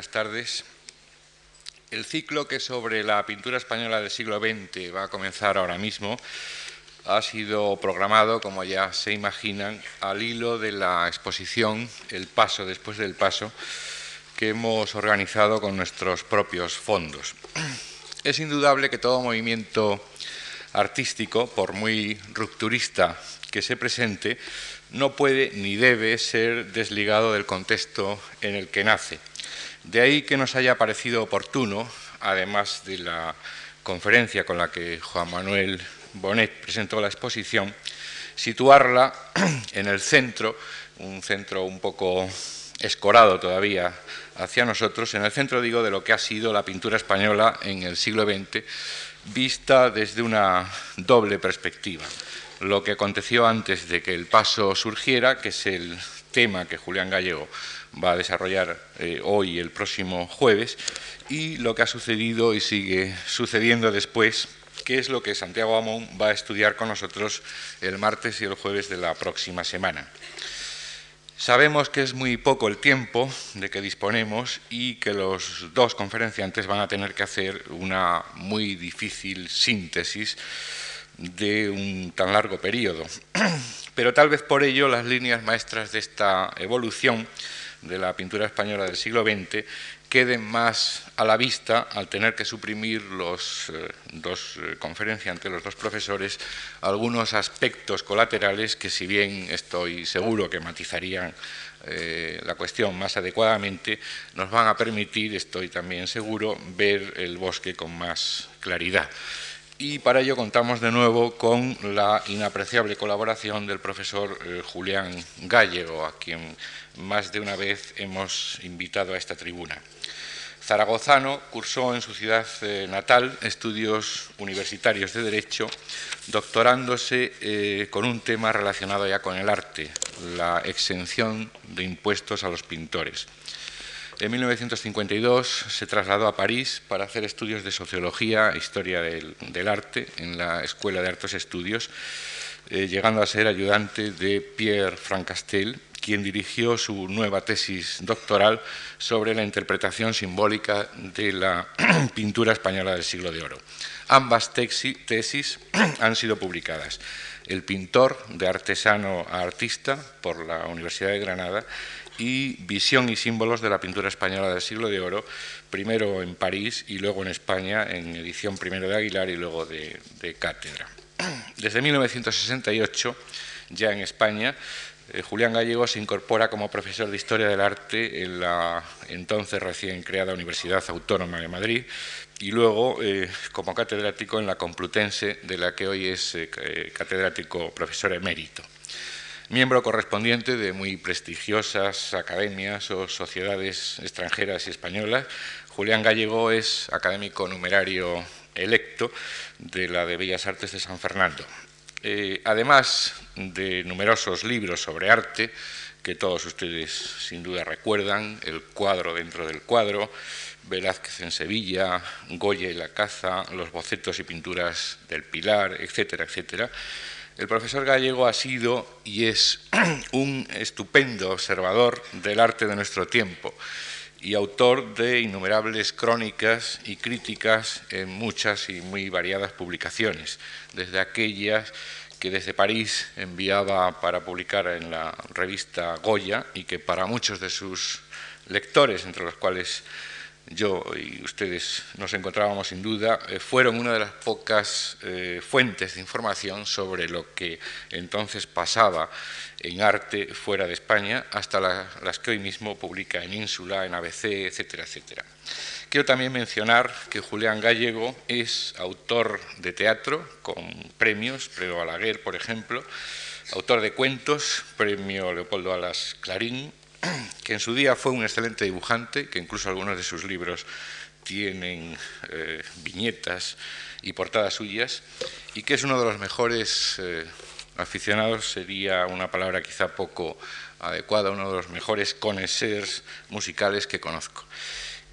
buenas tardes. El ciclo que sobre la pintura española del siglo XX va a comenzar ahora mismo ha sido programado, como ya se imaginan, al hilo de la exposición El Paso después del Paso que hemos organizado con nuestros propios fondos. Es indudable que todo movimiento artístico, por muy rupturista que se presente, no puede ni debe ser desligado del contexto en el que nace. De ahí que nos haya parecido oportuno, además de la conferencia con la que Juan Manuel Bonet presentó la exposición, situarla en el centro, un centro un poco escorado todavía hacia nosotros, en el centro, digo, de lo que ha sido la pintura española en el siglo XX, vista desde una doble perspectiva. Lo que aconteció antes de que el paso surgiera, que es el tema que Julián Gallego va a desarrollar eh, hoy y el próximo jueves, y lo que ha sucedido y sigue sucediendo después, que es lo que Santiago Amón va a estudiar con nosotros el martes y el jueves de la próxima semana. Sabemos que es muy poco el tiempo de que disponemos y que los dos conferenciantes van a tener que hacer una muy difícil síntesis de un tan largo periodo. Pero tal vez por ello las líneas maestras de esta evolución de la pintura española del siglo XX queden más a la vista al tener que suprimir los eh, dos eh, conferenciantes, los dos profesores, algunos aspectos colaterales que si bien estoy seguro que matizarían eh, la cuestión más adecuadamente, nos van a permitir, estoy también seguro, ver el bosque con más claridad. Y para ello contamos de nuevo con la inapreciable colaboración del profesor eh, Julián Gallego, a quien más de una vez hemos invitado a esta tribuna. Zaragozano cursó en su ciudad eh, natal estudios universitarios de Derecho, doctorándose eh, con un tema relacionado ya con el arte, la exención de impuestos a los pintores. En 1952 se trasladó a París para hacer estudios de sociología e historia del, arte en la Escuela de Artes Estudios, eh, llegando a ser ayudante de Pierre Francastel, quien dirigió su nueva tesis doctoral sobre la interpretación simbólica de la pintura española del siglo de oro. Ambas tesis han sido publicadas. El pintor de artesano a artista por la Universidad de Granada y Visión y símbolos de la pintura española del siglo de oro, primero en París y luego en España, en edición primero de Aguilar y luego de, Cátedra. Desde 1968, ya en España, eh, Julián Gallego se incorpora como profesor de Historia del Arte en la entonces recién creada Universidad Autónoma de Madrid y luego eh, como catedrático en la Complutense, de la que hoy es eh, catedrático profesor emérito miembro correspondiente de muy prestigiosas academias o sociedades extranjeras y españolas. Julián Gallego es académico numerario electo de la de Bellas Artes de San Fernando. Eh, además de numerosos libros sobre arte, que todos ustedes sin duda recuerdan, El cuadro dentro del cuadro, Velázquez en Sevilla, Goya y la caza, los bocetos y pinturas del Pilar, etcétera, etcétera, el profesor Gallego ha sido y es un estupendo observador del arte de nuestro tiempo y autor de innumerables crónicas y críticas en muchas y muy variadas publicaciones, desde aquellas que desde París enviaba para publicar en la revista Goya y que para muchos de sus lectores, entre los cuales yo y ustedes nos encontrábamos sin duda, eh, fueron una de las pocas eh, fuentes de información sobre lo que entonces pasaba en arte fuera de España, hasta las que hoy mismo publica en Ínsula, en ABC, etcétera, etcétera. Quiero también mencionar que Julián Gallego es autor de teatro con premios, Premio Balaguer, por ejemplo, autor de cuentos, Premio Leopoldo Alas Clarín, que en su día fue un excelente dibujante, que incluso algunos de sus libros tienen eh, viñetas y portadas suyas, y que es uno de los mejores eh, aficionados, sería una palabra quizá poco adecuada, uno de los mejores connoisseurs musicales que conozco.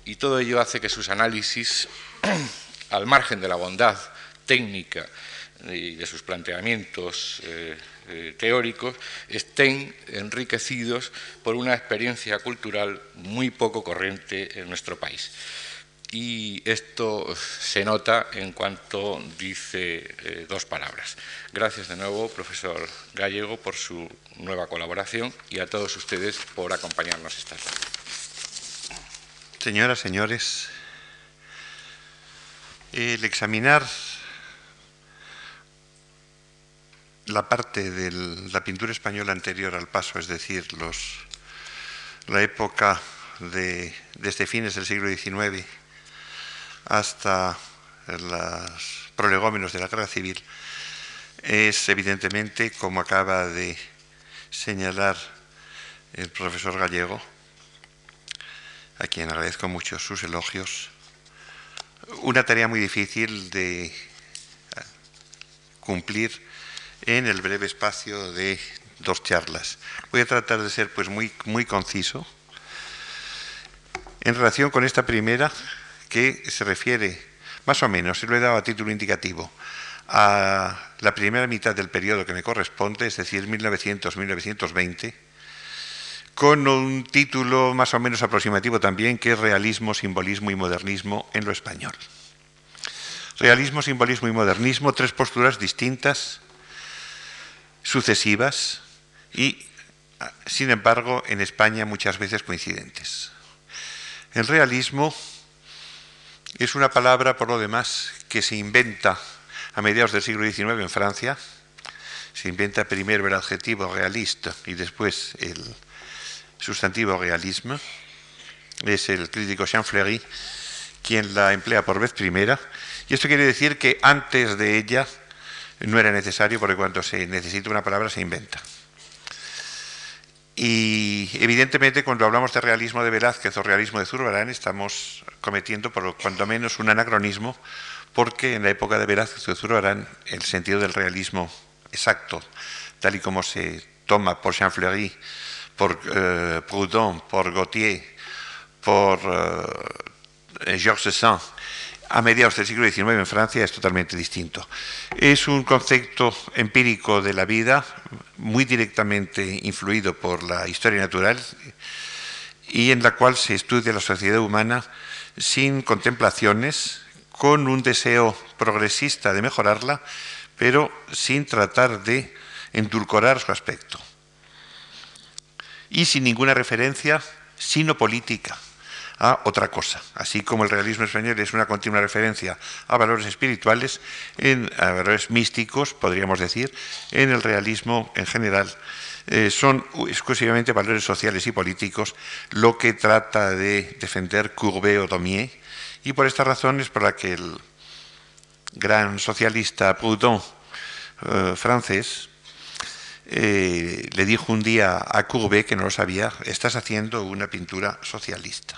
Y todo ello hace que sus análisis, al margen de la bondad técnica y de sus planteamientos eh, eh, teóricos estén enriquecidos por una experiencia cultural muy poco corriente en nuestro país. Y esto se nota en cuanto dice eh, dos palabras. Gracias de nuevo, profesor Gallego, por su nueva colaboración y a todos ustedes por acompañarnos esta tarde. Señoras, señores, el examinar la parte de la pintura española anterior al paso, es decir, los, la época de, desde fines del siglo XIX hasta los prolegómenos de la guerra civil, es evidentemente, como acaba de señalar el profesor Gallego, a quien agradezco mucho sus elogios, una tarea muy difícil de cumplir en el breve espacio de dos charlas. Voy a tratar de ser pues muy, muy conciso en relación con esta primera que se refiere más o menos, se lo he dado a título indicativo, a la primera mitad del periodo que me corresponde, es decir, 1900-1920, con un título más o menos aproximativo también, que es Realismo, Simbolismo y Modernismo en lo español. Realismo, simbolismo y modernismo, tres posturas distintas sucesivas y, sin embargo, en España muchas veces coincidentes. El realismo es una palabra, por lo demás, que se inventa a mediados del siglo XIX en Francia. Se inventa primero el adjetivo realista y después el sustantivo realismo. Es el crítico Jean Fleury quien la emplea por vez primera. Y esto quiere decir que antes de ella no era necesario porque cuando se necesita una palabra se inventa. Y evidentemente cuando hablamos de realismo de Velázquez o realismo de Zurbarán estamos cometiendo por cuanto menos un anacronismo porque en la época de Velázquez o de Zurbarán el sentido del realismo exacto, tal y como se toma por Jean Fleury, por eh, Proudhon, por Gautier, por eh, Georges Sand, a mediados del siglo XIX en Francia es totalmente distinto. Es un concepto empírico de la vida, muy directamente influido por la historia natural y en la cual se estudia la sociedad humana sin contemplaciones, con un deseo progresista de mejorarla, pero sin tratar de endulcorar su aspecto. Y sin ninguna referencia sino política a otra cosa. Así como el realismo español es una continua referencia a valores espirituales, en, a valores místicos, podríamos decir, en el realismo en general eh, son exclusivamente valores sociales y políticos lo que trata de defender Courbet o Daumier, y por esta razón es por la que el gran socialista Proudhon eh, francés eh, le dijo un día a Courbet, que no lo sabía, estás haciendo una pintura socialista.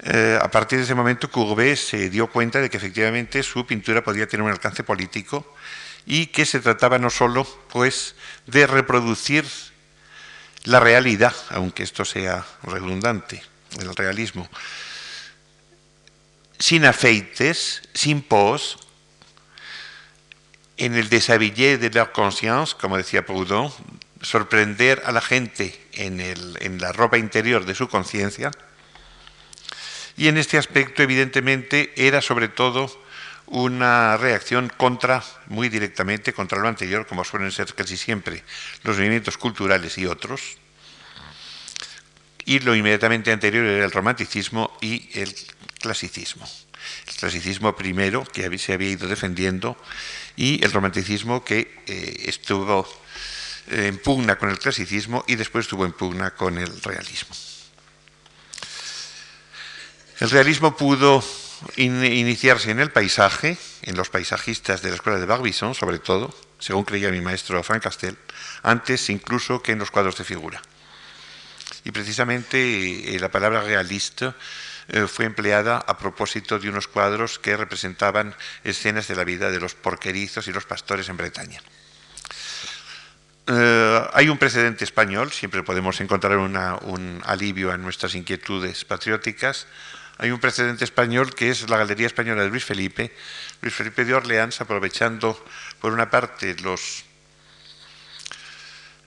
Eh, a partir de ese momento Courbet se dio cuenta de que efectivamente su pintura podía tener un alcance político y que se trataba no solo pues de reproducir la realidad, aunque esto sea redundante, el realismo, sin afeites, sin pos, en el déshabillé de la conscience, como decía Proudhon, sorprender a la gente en, en la ropa interior de su conciencia, y en este aspecto, evidentemente, era sobre todo una reacción contra, muy directamente, contra lo anterior, como suelen ser casi siempre los movimientos culturales y otros. Y lo inmediatamente anterior era el romanticismo y el clasicismo. El clasicismo primero, que se había ido defendiendo, y el romanticismo que eh, estuvo en pugna con el clasicismo y después estuvo en pugna con el realismo. El realismo pudo iniciarse en el paisaje, en los paisajistas de la escuela de Barbizon, sobre todo, según creía mi maestro Frank Castell, antes incluso que en los cuadros de figura. Y precisamente eh, la palabra realista eh, fue empleada a propósito de unos cuadros que representaban escenas de la vida de los porquerizos y los pastores en Bretaña. Eh, hay un precedente español, siempre podemos encontrar un alivio a nuestras inquietudes patrióticas, hay un precedente español que es la Galería Española de Luis Felipe. Luis Felipe de Orleans, aprovechando por una parte los,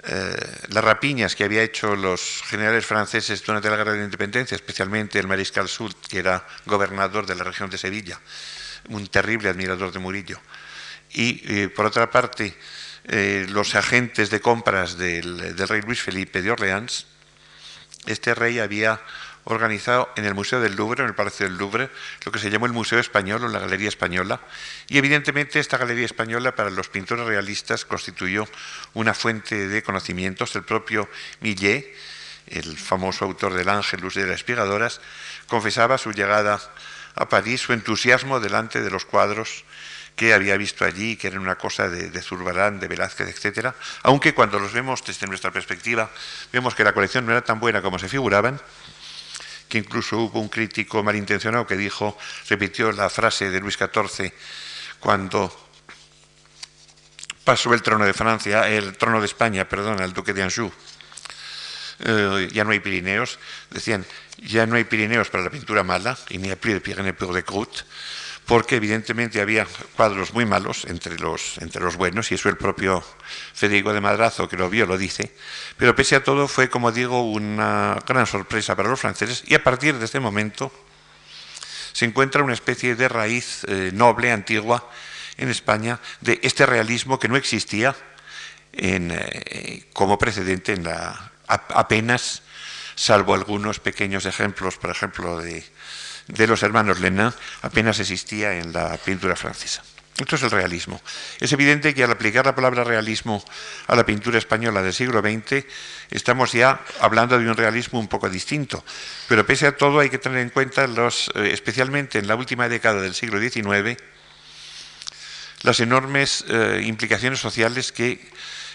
eh, las rapiñas que había hecho los generales franceses durante la Guerra de la Independencia, especialmente el mariscal Soult, que era gobernador de la región de Sevilla, un terrible admirador de Murillo. Y eh, por otra parte, eh, los agentes de compras del, del rey Luis Felipe de Orleans, este rey había organizado en el Museo del Louvre, en el Palacio del Louvre, lo que se llamó el Museo Español o la Galería Española. Y evidentemente esta Galería Española para los pintores realistas constituyó una fuente de conocimientos. El propio Millet, el famoso autor del Ángelus de las Espigadoras, confesaba su llegada a París, su entusiasmo delante de los cuadros que había visto allí, que eran una cosa de, de, Zurbarán, de Velázquez, etcétera, aunque cuando los vemos desde nuestra perspectiva, vemos que la colección no era tan buena como se figuraban, que incluso hubo un crítico malintencionado que dijo, repitió la frase de Luis XIV cuando pasó el trono de Francia, el trono de España, perdón, al duque de Anjou. Eh, ya no hay Pirineos, decían, ya no hay Pirineos para la pintura mala, y ni a plus de Pyrénées pour de croûte, porque evidentemente había cuadros muy malos entre los, entre los buenos, y eso el propio Federico de Madrazo, que lo vio, lo dice, pero pese a todo fue, como digo, una gran sorpresa para los franceses, y a partir de este momento se encuentra una especie de raíz eh, noble, antigua, en España, de este realismo que no existía eh, como precedente en la, apenas, salvo algunos pequeños ejemplos, por ejemplo, de de los hermanos Lenin apenas existía en la pintura francesa. Esto es el realismo. Es evidente que al aplicar la palabra realismo a la pintura española del siglo XX, estamos ya hablando de un realismo un poco distinto. Pero pese a todo hay que tener en cuenta, los, eh, especialmente en la última década del siglo XIX, las enormes eh, implicaciones sociales que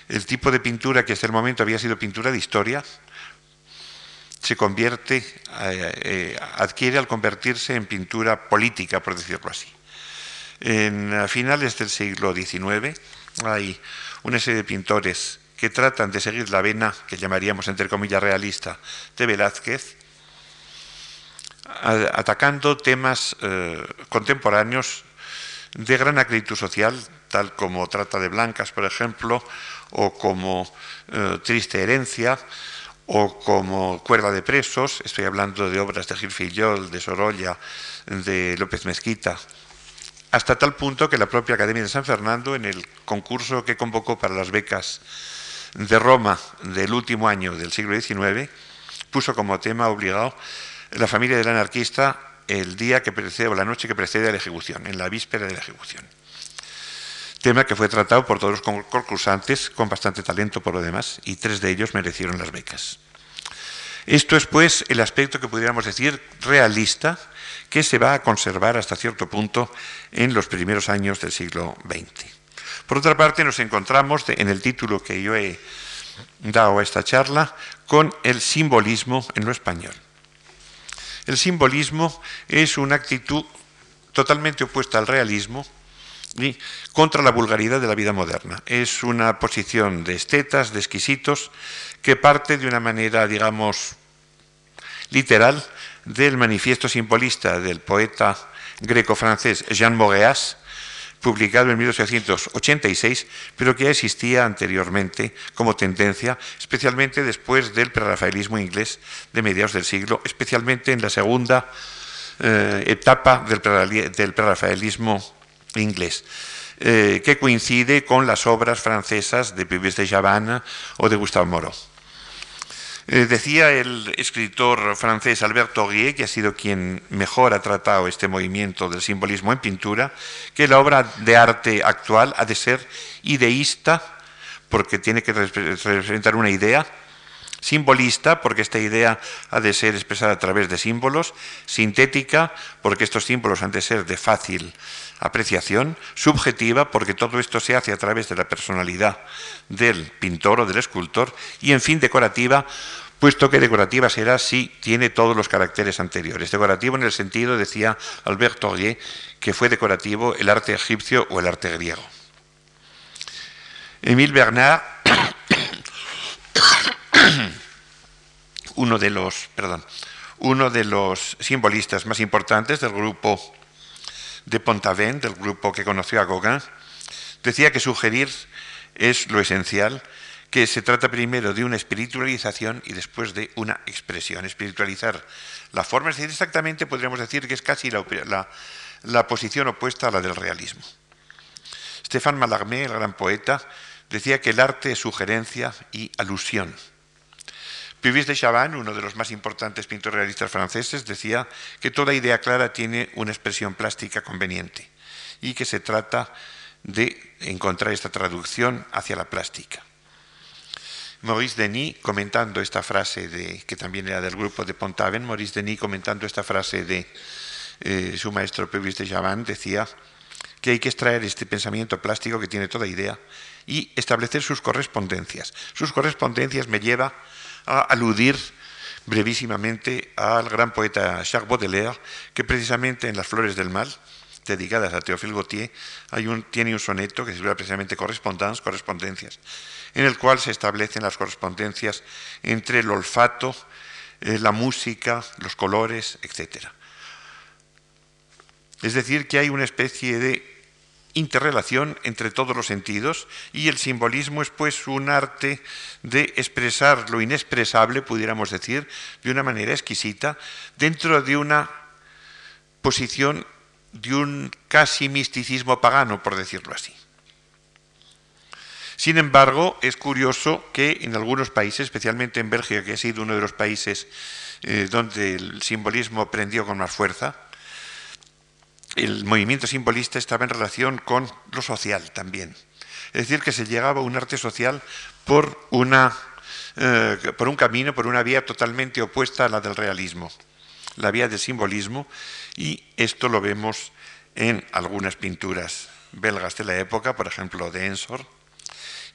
el tipo de pintura que hasta el momento había sido pintura de historia, se convierte, eh, eh, adquiere al convertirse en pintura política, por decirlo así. En finales del siglo XIX hay una serie de pintores que tratan de seguir la vena que llamaríamos entre comillas realista de Velázquez, atacando temas eh, contemporáneos de gran acritud social, tal como Trata de Blancas, por ejemplo, o como Triste Herencia, o como Cuerda de Presos, estoy hablando de obras de Gil Fillol, de Sorolla, de López Mezquita, hasta tal punto que la propia Academia de San Fernando, en el concurso que convocó para las becas de Roma del último año del siglo XIX, puso como tema obligado la familia del anarquista el día que precede o la noche que precede a la ejecución, en la víspera de la ejecución tema que fue tratado por todos los concursantes con bastante talento por lo demás, y tres de ellos merecieron las becas. Esto es, pues, el aspecto que pudiéramos decir realista, que se va a conservar hasta cierto punto en los primeros años del siglo XX. Por otra parte, nos encontramos en el título que yo he dado a esta charla con el simbolismo en lo español. El simbolismo es una actitud totalmente opuesta al realismo, contra la vulgaridad de la vida moderna. Es una posición de estetas, de exquisitos, que parte de una manera, digamos, literal del manifiesto simbolista del poeta greco-francés Jean Moreas, publicado en 1886, pero que ya existía anteriormente como tendencia, especialmente después del prerrafaelismo inglés de mediados del siglo, especialmente en la segunda eh, etapa del prerrafaelismo inglés, eh, que coincide con las obras francesas de Pibes de Chavannes o de Gustave Moreau. Eh, decía el escritor francés Albert Aurier, que ha sido quien mejor ha tratado este movimiento del simbolismo en pintura, que la obra de arte actual ha de ser ideísta, porque tiene que representar una idea, simbolista, porque esta idea ha de ser expresada a través de símbolos, sintética, porque estos símbolos han de ser de fácil apreciación subjetiva, porque todo esto se hace a través de la personalidad del pintor o del escultor, y en fin, decorativa, puesto que decorativa será si tiene todos los caracteres anteriores. Decorativo en el sentido, decía Albert Aurier, que fue decorativo el arte egipcio o el arte griego. Émile Bernard, uno de los, perdón, uno de los simbolistas más importantes del grupo de Pontavent, del grupo que conoció a Gauguin, decía que sugerir es lo esencial, que se trata primero de una espiritualización y después de una expresión. Espiritualizar la forma, es decir, exactamente podríamos decir que es casi la, la posición opuesta a la del realismo. Stéphane Mallarmé, el gran poeta, decía que el arte es sugerencia y alusión. Puvis de Chavannes, uno de los más importantes pintores realistas franceses, decía que toda idea clara tiene una expresión plástica conveniente y que se trata de encontrar esta traducción hacia la plástica. Maurice Denis, comentando esta frase de, que también era del grupo de Pontaven, Maurice Denis comentando esta frase de eh, su maestro Puvis de Chavannes, decía que hay que extraer este pensamiento plástico que tiene toda idea y establecer sus correspondencias. Sus correspondencias me lleva aludir brevísimamente al gran poeta Jacques Baudelaire, que precisamente en Las Flores del Mal, dedicadas a Théophile Gautier, tiene un soneto que se llama precisamente Correspondance, correspondencias, en el cual se establecen las correspondencias entre el olfato, eh, la música, los colores, etc. Es decir, que hay una especie de interrelación entre todos los sentidos y el simbolismo es pues un arte de expresar lo inexpresable, pudiéramos decir, de una manera exquisita, dentro de una posición de un casi misticismo pagano, por decirlo así. Sin embargo, es curioso que en algunos países, especialmente en Bélgica, que ha sido uno de los países eh, donde el simbolismo prendió con más fuerza, el movimiento simbolista estaba en relación con lo social también. Es decir, que se llegaba a un arte social por, una, eh, por un camino, por una vía totalmente opuesta a la del realismo, la vía del simbolismo, y esto lo vemos en algunas pinturas belgas de la época, por ejemplo, de Ensor,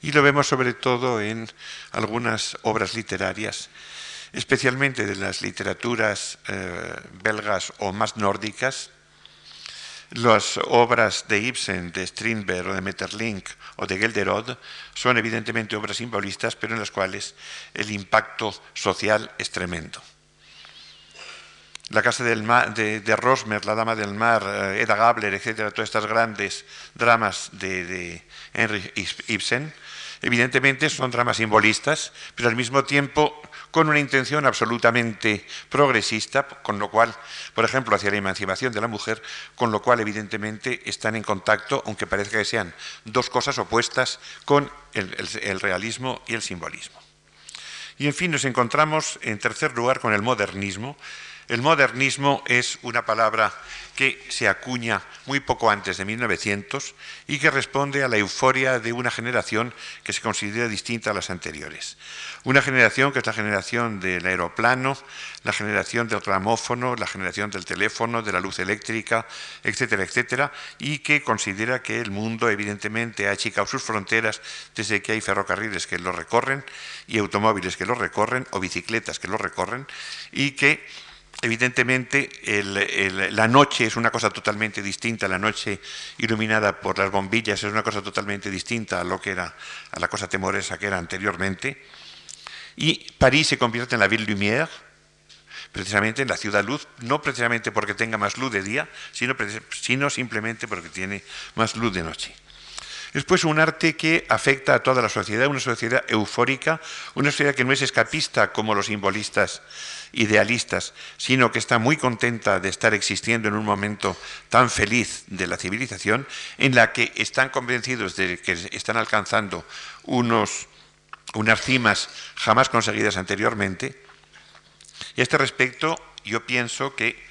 y lo vemos sobre todo en algunas obras literarias, especialmente de las literaturas eh, belgas o más nórdicas, las obras de Ibsen, de Strindberg o de Metterlink o de Gelderod son evidentemente obras simbolistas, pero en las cuales el impacto social es tremendo. La Casa del Mar, de, Rosmer, La Dama del Mar, eh, Eda Gabler, etcétera, todas estas grandes dramas de, de Henry Ibsen, evidentemente son dramas simbolistas, pero al mismo tiempo con una intención absolutamente progresista, con lo cual, por ejemplo, hacia la emancipación de la mujer, con lo cual evidentemente están en contacto, aunque parezca que sean dos cosas opuestas, con el, realismo y el simbolismo. Y en fin, nos encontramos en tercer lugar con el modernismo. El modernismo es una palabra que se acuña muy poco antes de 1900 y que responde a la euforia de una generación que se considera distinta a las anteriores. Una generación que es la generación del aeroplano, la generación del gramófono, la generación del teléfono, de la luz eléctrica, etcétera, etcétera, y que considera que el mundo evidentemente ha achicado sus fronteras desde que hay ferrocarriles que lo recorren y automóviles que lo recorren o bicicletas que lo recorren y que evidentemente la noche es una cosa totalmente distinta, la noche iluminada por las bombillas es una cosa totalmente distinta a lo que era a la cosa temorosa que era anteriormente y París se convierte en la Ville Lumière, precisamente en la ciudad luz, no precisamente porque tenga más luz de día, sino, sino simplemente porque tiene más luz de noche. Es pues un arte que afecta a toda la sociedad, una sociedad eufórica, una sociedad que no es escapista como los simbolistas idealistas, sino que está muy contenta de estar existiendo en un momento tan feliz de la civilización, en la que están convencidos de que están alcanzando unos unas cimas jamás conseguidas anteriormente. Y a este respecto, yo pienso que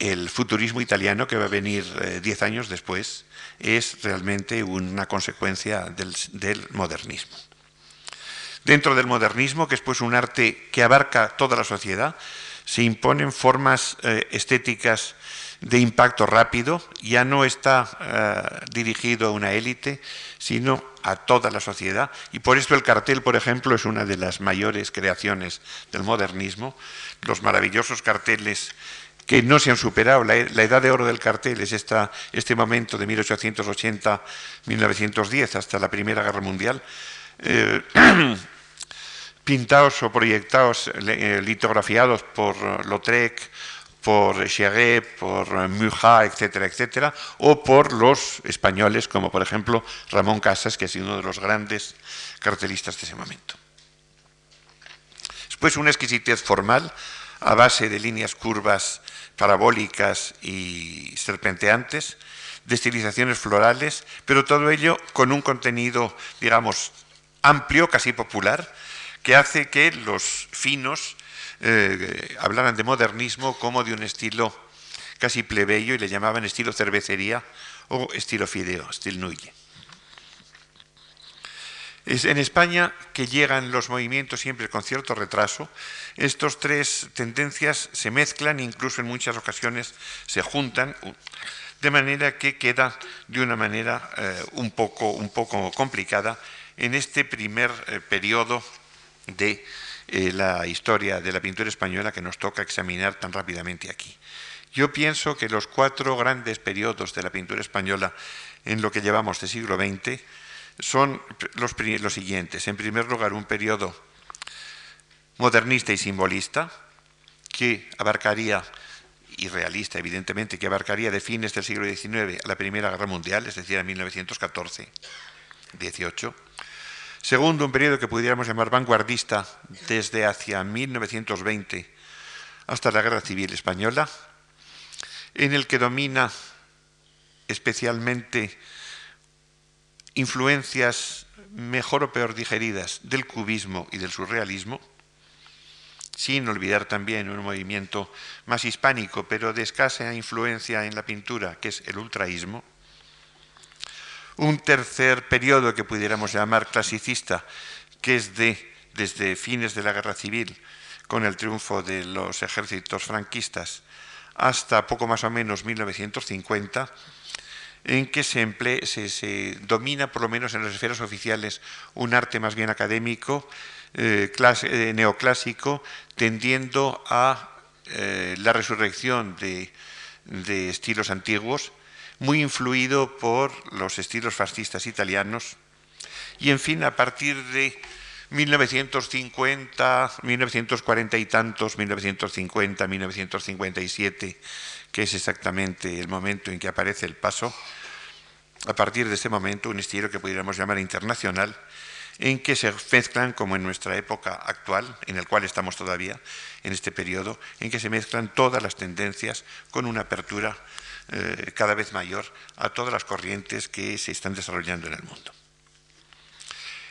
el futurismo italiano, que va a venir eh, diez años después, es realmente una consecuencia del, modernismo. Dentro del modernismo, que es pues un arte que abarca toda la sociedad, se imponen formas eh, estéticas de impacto rápido, ya no está eh, dirigido a una élite, sino a toda la sociedad. Y por esto el cartel, por ejemplo, es una de las mayores creaciones del modernismo. Los maravillosos carteles que no se han superado. La, edad de oro del cartel es esta, este momento de 1880-1910 hasta la Primera Guerra Mundial. Eh, pintados o proyectados, eh, litografiados por Lautrec, por Cheré, por Muja, etcétera, etcétera, o por los españoles, como por ejemplo Ramón Casas, que ha sido uno de los grandes cartelistas de ese momento. Después una exquisitez formal a base de líneas curvas parabólicas y serpenteantes, de estilizaciones florales, pero todo ello con un contenido, digamos, amplio, casi popular, que hace que los finos eh, hablaran de modernismo como de un estilo casi plebeyo y le llamaban estilo cervecería o estilo fideo, estilo nuille. En España que llegan los movimientos siempre con cierto retraso. Estas tres tendencias se mezclan, incluso en muchas ocasiones se juntan, de manera que queda de una manera eh, un, poco, un poco complicada en este primer eh, periodo de eh, la historia de la pintura española que nos toca examinar tan rápidamente aquí. Yo pienso que los cuatro grandes periodos de la pintura española en lo que llevamos de siglo XX son los, siguientes. En primer lugar, un periodo modernista y simbolista que abarcaría y realista, evidentemente, que abarcaría de fines del siglo XIX a la Primera Guerra Mundial, es decir, a 1914-18. Segundo, un periodo que pudiéramos llamar vanguardista desde hacia 1920 hasta la Guerra Civil Española, en el que domina especialmente influencias mejor o peor digeridas del cubismo y del surrealismo, sin olvidar también un movimiento más hispánico, pero de escasa influencia en la pintura, que es el ultraísmo, un tercer periodo que pudiéramos llamar clasicista, que es de, desde fines de la Guerra Civil, con el triunfo de los ejércitos franquistas, hasta poco más o menos 1950, en que se, se, domina, por lo menos en las esferas oficiales, un arte más bien académico, eh, eh, neoclásico, tendiendo a eh, la resurrección de estilos antiguos, muy influido por los estilos fascistas italianos. Y en fin, a partir de 1950, 1940 y tantos, 1950, 1957, que es exactamente el momento en que aparece el paso, a partir de ese momento un estilo que pudiéramos llamar internacional, en que se mezclan, como en nuestra época actual, en el cual estamos todavía, en este periodo, en que se mezclan todas las tendencias con una apertura eh, cada vez mayor a todas las corrientes que se están desarrollando en el mundo.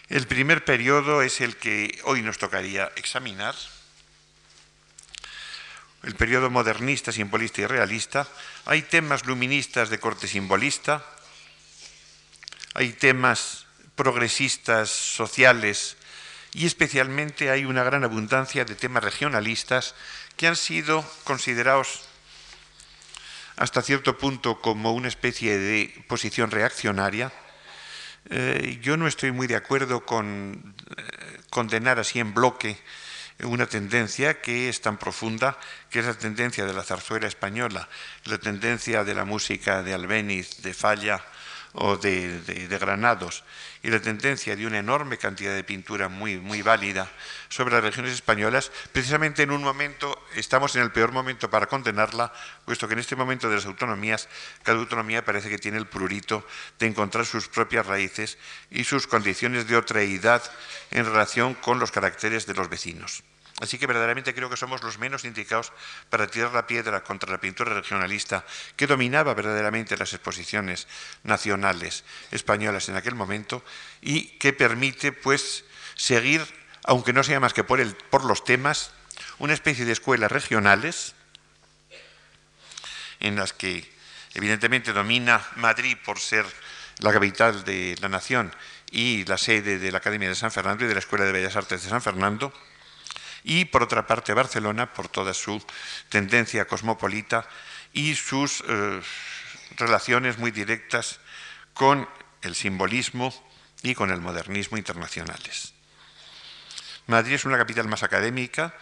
El primer periodo es el que hoy nos tocaría examinar, el periodo modernista, simbolista y realista. Hay temas luministas de corte simbolista, hay temas progresistas, sociales, y especialmente hay una gran abundancia de temas regionalistas que han sido considerados hasta cierto punto como una especie de posición reaccionaria. Eh, yo no estoy muy de acuerdo con eh, condenar así en bloque una tendencia que es tan profunda, que es la tendencia de la zarzuela española, la tendencia de la música de Albéniz, de Falla o de Granados, y la tendencia de una enorme cantidad de pintura muy, válida sobre las regiones españolas, precisamente en un momento, estamos en el peor momento para condenarla, puesto que en este momento de las autonomías, cada autonomía parece que tiene el prurito de encontrar sus propias raíces y sus condiciones de otreidad en relación con los caracteres de los vecinos. Así que verdaderamente creo que somos los menos indicados para tirar la piedra contra la pintura regionalista que dominaba verdaderamente las exposiciones nacionales españolas en aquel momento y que permite pues seguir, aunque no sea más que por, por los temas, una especie de escuelas regionales en las que evidentemente domina Madrid por ser la capital de la nación y la sede de la Academia de San Fernando y de la Escuela de Bellas Artes de San Fernando, y por otra parte Barcelona por toda su tendencia cosmopolita y sus eh, relaciones muy directas con el simbolismo y con el modernismo internacionales. Madrid es una capital más académica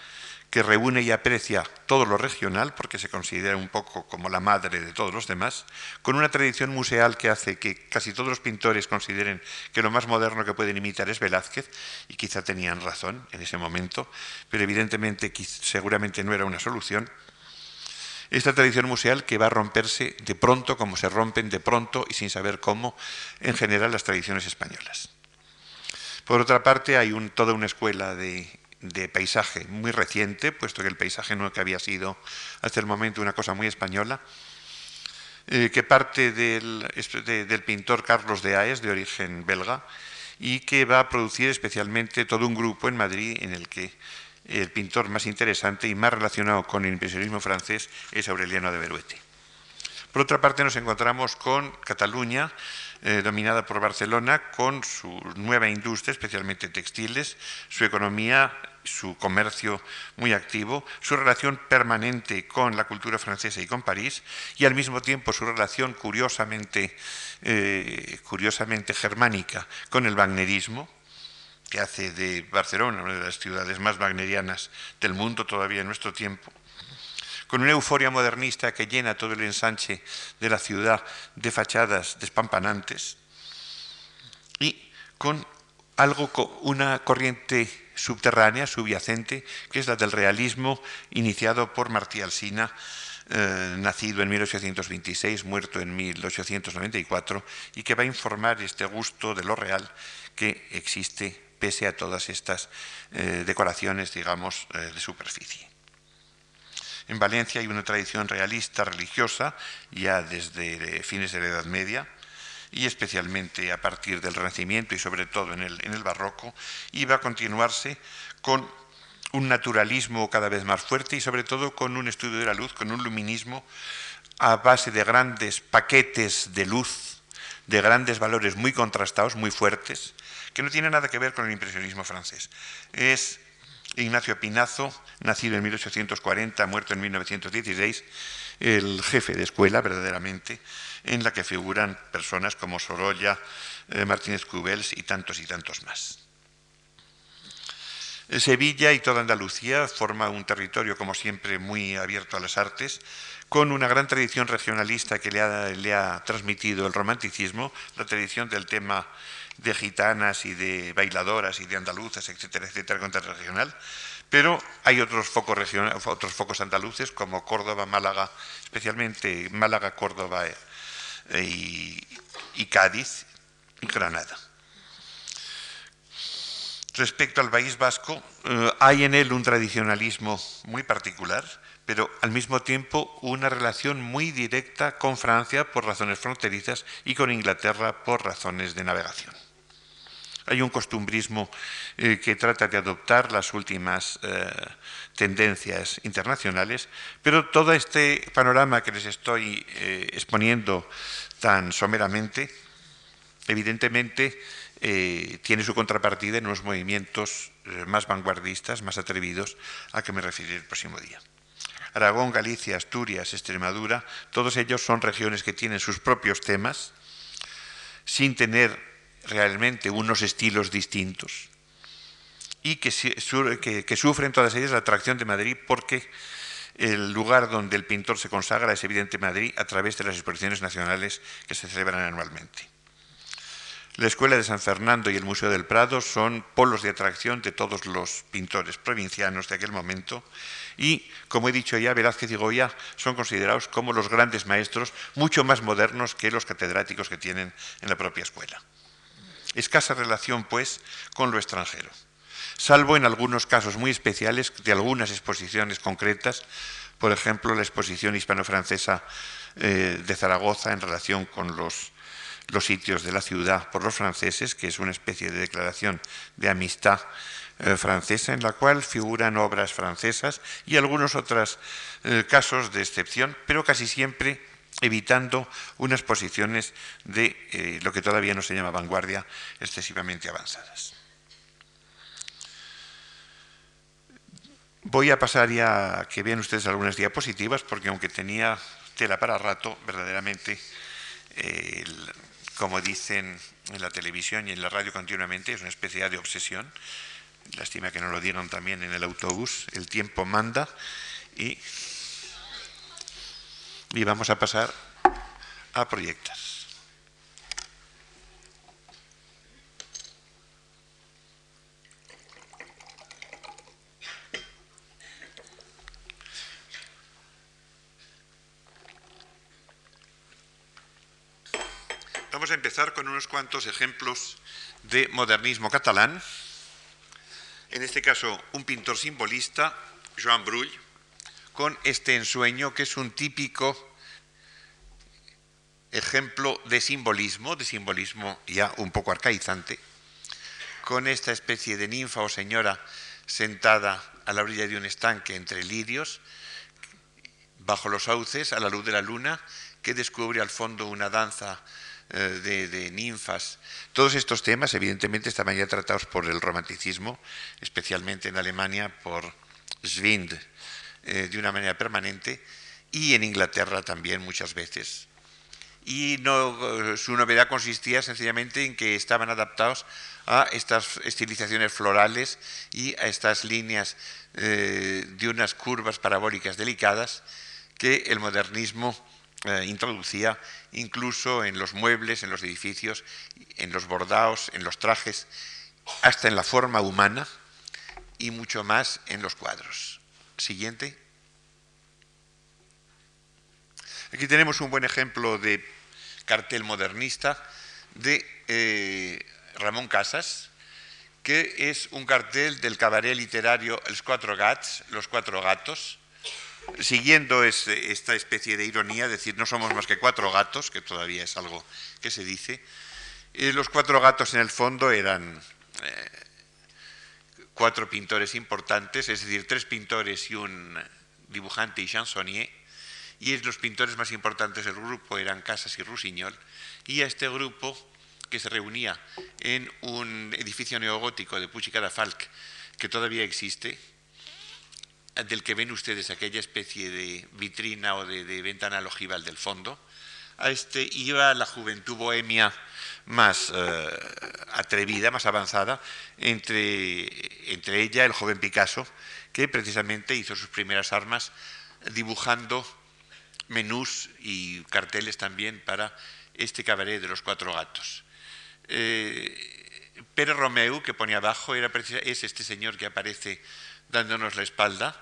que reúne y aprecia todo lo regional, porque se considera un poco como la madre de todos los demás, con una tradición museal que hace que casi todos los pintores consideren que lo más moderno que pueden imitar es Velázquez, y quizá tenían razón en ese momento, pero evidentemente seguramente no era una solución. Esta tradición museal que va a romperse de pronto, como se rompen de pronto y sin saber cómo, en general las tradiciones españolas. Por otra parte, hay toda una escuela de de paisaje muy reciente, puesto que el paisaje no que había sido hasta el momento una cosa muy española, eh, que parte del, del, pintor Carlos de Aes, de origen belga, y que va a producir especialmente todo un grupo en Madrid en el que el pintor más interesante y más relacionado con el impresionismo francés es Aureliano de Beruete. Por otra parte, nos encontramos con Cataluña, eh, dominada por Barcelona, con su nueva industria, especialmente textiles, su economía, su comercio muy activo, su relación permanente con la cultura francesa y con París, y al mismo tiempo su relación curiosamente, eh, curiosamente germánica con el wagnerismo, que hace de Barcelona una de las ciudades más wagnerianas del mundo todavía en nuestro tiempo con una euforia modernista que llena todo el ensanche de la ciudad de fachadas despampanantes y con algo, una corriente subterránea, subyacente, que es la del realismo iniciado por Martí Alsina, eh, nacido en 1826, muerto en 1894, y que va a informar este gusto de lo real que existe pese a todas estas eh, decoraciones, digamos, eh, de superficie. En Valencia hay una tradición realista religiosa ya desde fines de la Edad Media y especialmente a partir del Renacimiento y sobre todo en el, en el Barroco, y va a continuarse con un naturalismo cada vez más fuerte y sobre todo con un estudio de la luz, con un luminismo a base de grandes paquetes de luz, de grandes valores muy contrastados, muy fuertes, que no tiene nada que ver con el impresionismo francés. Es Ignacio Pinazo, nacido en 1840, muerto en 1916, el jefe de escuela verdaderamente, en la que figuran personas como Sorolla, eh, Martínez Cubels y tantos y tantos más. Sevilla y toda Andalucía forma un territorio, como siempre, muy abierto a las artes, con una gran tradición regionalista que le ha transmitido el romanticismo, la tradición del tema de gitanas y de bailadoras y de andaluzas, etcétera, etcétera, contra regional. Pero hay otros focos, otros focos andaluces como Córdoba, Málaga, especialmente Málaga, Córdoba eh, y, Cádiz y Granada. Respecto al País Vasco, eh, hay en él un tradicionalismo muy particular, pero al mismo tiempo una relación muy directa con Francia por razones fronterizas y con Inglaterra por razones de navegación. Hay un costumbrismo eh, que trata de adoptar las últimas eh, tendencias internacionales, pero todo este panorama que les estoy eh, exponiendo tan someramente, evidentemente tiene su contrapartida en unos movimientos más vanguardistas, más atrevidos, a que me referiré el próximo día. Aragón, Galicia, Asturias, Extremadura, todos ellos son regiones que tienen sus propios temas, sin tener realmente unos estilos distintos y que, sufren todas ellas la atracción de Madrid porque el lugar donde el pintor se consagra es evidente Madrid a través de las exposiciones nacionales que se celebran anualmente. La Escuela de San Fernando y el Museo del Prado son polos de atracción de todos los pintores provincianos de aquel momento y, como he dicho ya, Velázquez y Goya son considerados como los grandes maestros, mucho más modernos que los catedráticos que tienen en la propia escuela. Escasa relación, pues, con lo extranjero, salvo en algunos casos muy especiales de algunas exposiciones concretas, por ejemplo, la exposición hispano-francesa eh, de Zaragoza en relación con los, los sitios de la ciudad por los franceses, que es una especie de declaración de amistad eh, francesa en la cual figuran obras francesas y algunos otros eh, casos de excepción, pero casi siempre evitando unas posiciones de eh, lo que todavía no se llama vanguardia excesivamente avanzadas. Voy a pasar ya a que vean ustedes algunas diapositivas, porque aunque tenía tela para rato, verdaderamente, como dicen en la televisión y en la radio continuamente, es una especie de obsesión. Lástima que no lo dieron también en el autobús. El tiempo manda y, y vamos a pasar a proyectar. Vamos a empezar con unos cuantos ejemplos de modernismo catalán. En este caso, un pintor simbolista, Joan Brull, con este ensueño que es un típico ejemplo de simbolismo, de simbolismo ya un poco arcaizante, con esta especie de ninfa o señora sentada a la orilla de un estanque entre lirios, bajo los sauces, a la luz de la luna, que descubre al fondo una danza eh, de, ninfas. Todos estos temas, evidentemente, estaban ya tratados por el romanticismo, especialmente en Alemania por Schwind, eh, de una manera permanente, y en Inglaterra también muchas veces. Y su novedad consistía sencillamente en que estaban adaptados a estas estilizaciones florales y a estas líneas eh, de unas curvas parabólicas delicadas que el modernismo eh, introducía incluso en los muebles, en los edificios, en los bordados, en los trajes, hasta en la forma humana y mucho más en los cuadros. Siguiente. Aquí tenemos un buen ejemplo de cartel modernista de eh, Ramón Casas, que es un cartel del cabaret literario Los Cuatro Gats, Los Cuatro Gatos, siguiendo esta especie de ironía, decir, no somos más que cuatro gatos, que todavía es algo que se dice, los cuatro gatos en el fondo eran eh, cuatro pintores importantes, es decir, tres pintores y un dibujante y chansonnier, y los pintores más importantes del grupo eran Casas y Rusiñol, y a este grupo, que se reunía en un edificio neogótico de Puig Falk, que todavía existe, del que ven ustedes aquella especie de vitrina o de, ventana ojival del fondo, a este iba la juventud bohemia más eh, atrevida, más avanzada, entre, entre ella el joven Picasso, que precisamente hizo sus primeras armas dibujando menús y carteles también para este cabaret de los cuatro gatos. Eh, Romeu, que pone abajo, era, es este señor que aparece dándonos la espalda,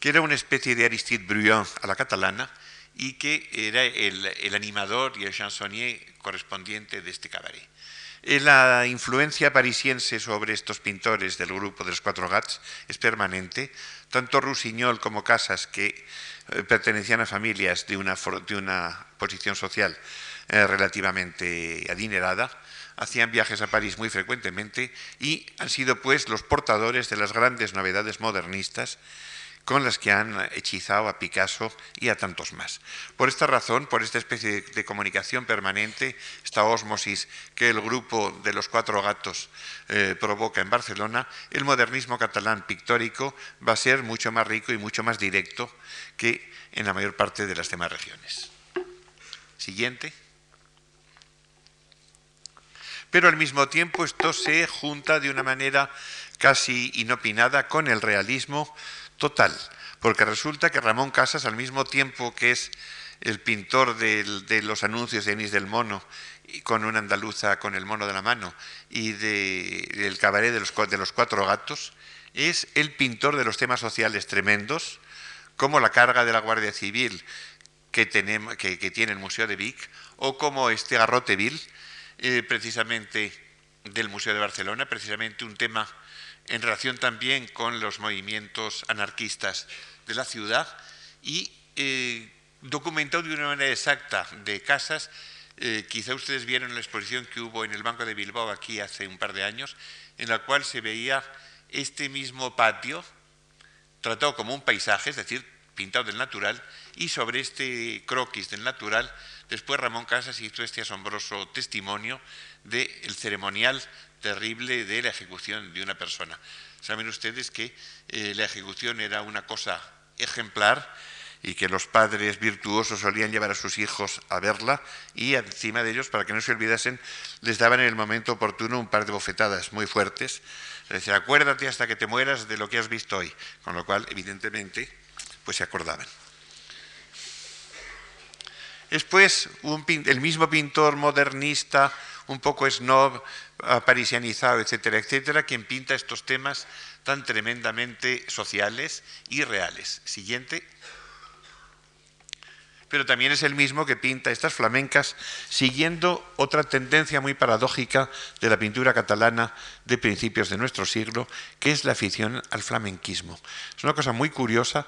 que era una especie de Aristide Bruant a la catalana y que era el, animador y el chansonnier correspondiente de este cabaret. Eh, la influencia parisiense sobre estos pintores del grupo de los Cuatro Gats es permanente. Tanto Rusiñol como Casas, que eh, pertenecían a familias de una, de posición social eh, relativamente adinerada, hacían viajes a París muy frecuentemente y han sido pues los portadores de las grandes novedades modernistas con las que han hechizado a Picasso y a tantos más. Por esta razón, por esta especie de comunicación permanente, esta ósmosis que el grupo de los cuatro gatos eh, provoca en Barcelona, el modernismo catalán pictórico va a ser mucho más rico y mucho más directo que en la mayor parte de las demás regiones. Siguiente pero al mismo tiempo esto se junta de una manera casi inopinada con el realismo total, porque resulta que Ramón Casas, al mismo tiempo que es el pintor de los anuncios de Denis del Mono, con una andaluza con el mono de la mano, y del cabaret de los, de los cuatro gatos, es el pintor de los temas sociales tremendos, como la carga de la Guardia Civil que, tenemos, que, tiene el Museo de Vic, o como este garrote vil, eh, precisamente del Museo de Barcelona, precisamente un tema en relación también con los movimientos anarquistas de la ciudad y eh, documentado de una manera exacta de casas. Eh, quizá ustedes vieron la exposición que hubo en el Banco de Bilbao aquí hace un par de años, en la cual se veía este mismo patio tratado como un paisaje, es decir, pintado del natural, y sobre este croquis del natural, después Ramón Casas hizo este asombroso testimonio del ceremonial terrible de la ejecución de una persona. Saben ustedes que eh, la ejecución era una cosa ejemplar y que los padres virtuosos solían llevar a sus hijos a verla y encima de ellos, para que no se olvidasen, les daban en el momento oportuno un par de bofetadas muy fuertes. Les decía, acuérdate hasta que te mueras de lo que has visto hoy. Con lo cual, evidentemente, pues se acordaban. Después, el mismo pintor modernista, un poco snob, parisianizado, etcétera, etcétera, quien pinta estos temas tan tremendamente sociales y reales. Siguiente pero también es el mismo que pinta estas flamencas siguiendo otra tendencia muy paradójica de la pintura catalana de principios de nuestro siglo, que es la afición al flamenquismo. Es una cosa muy curiosa,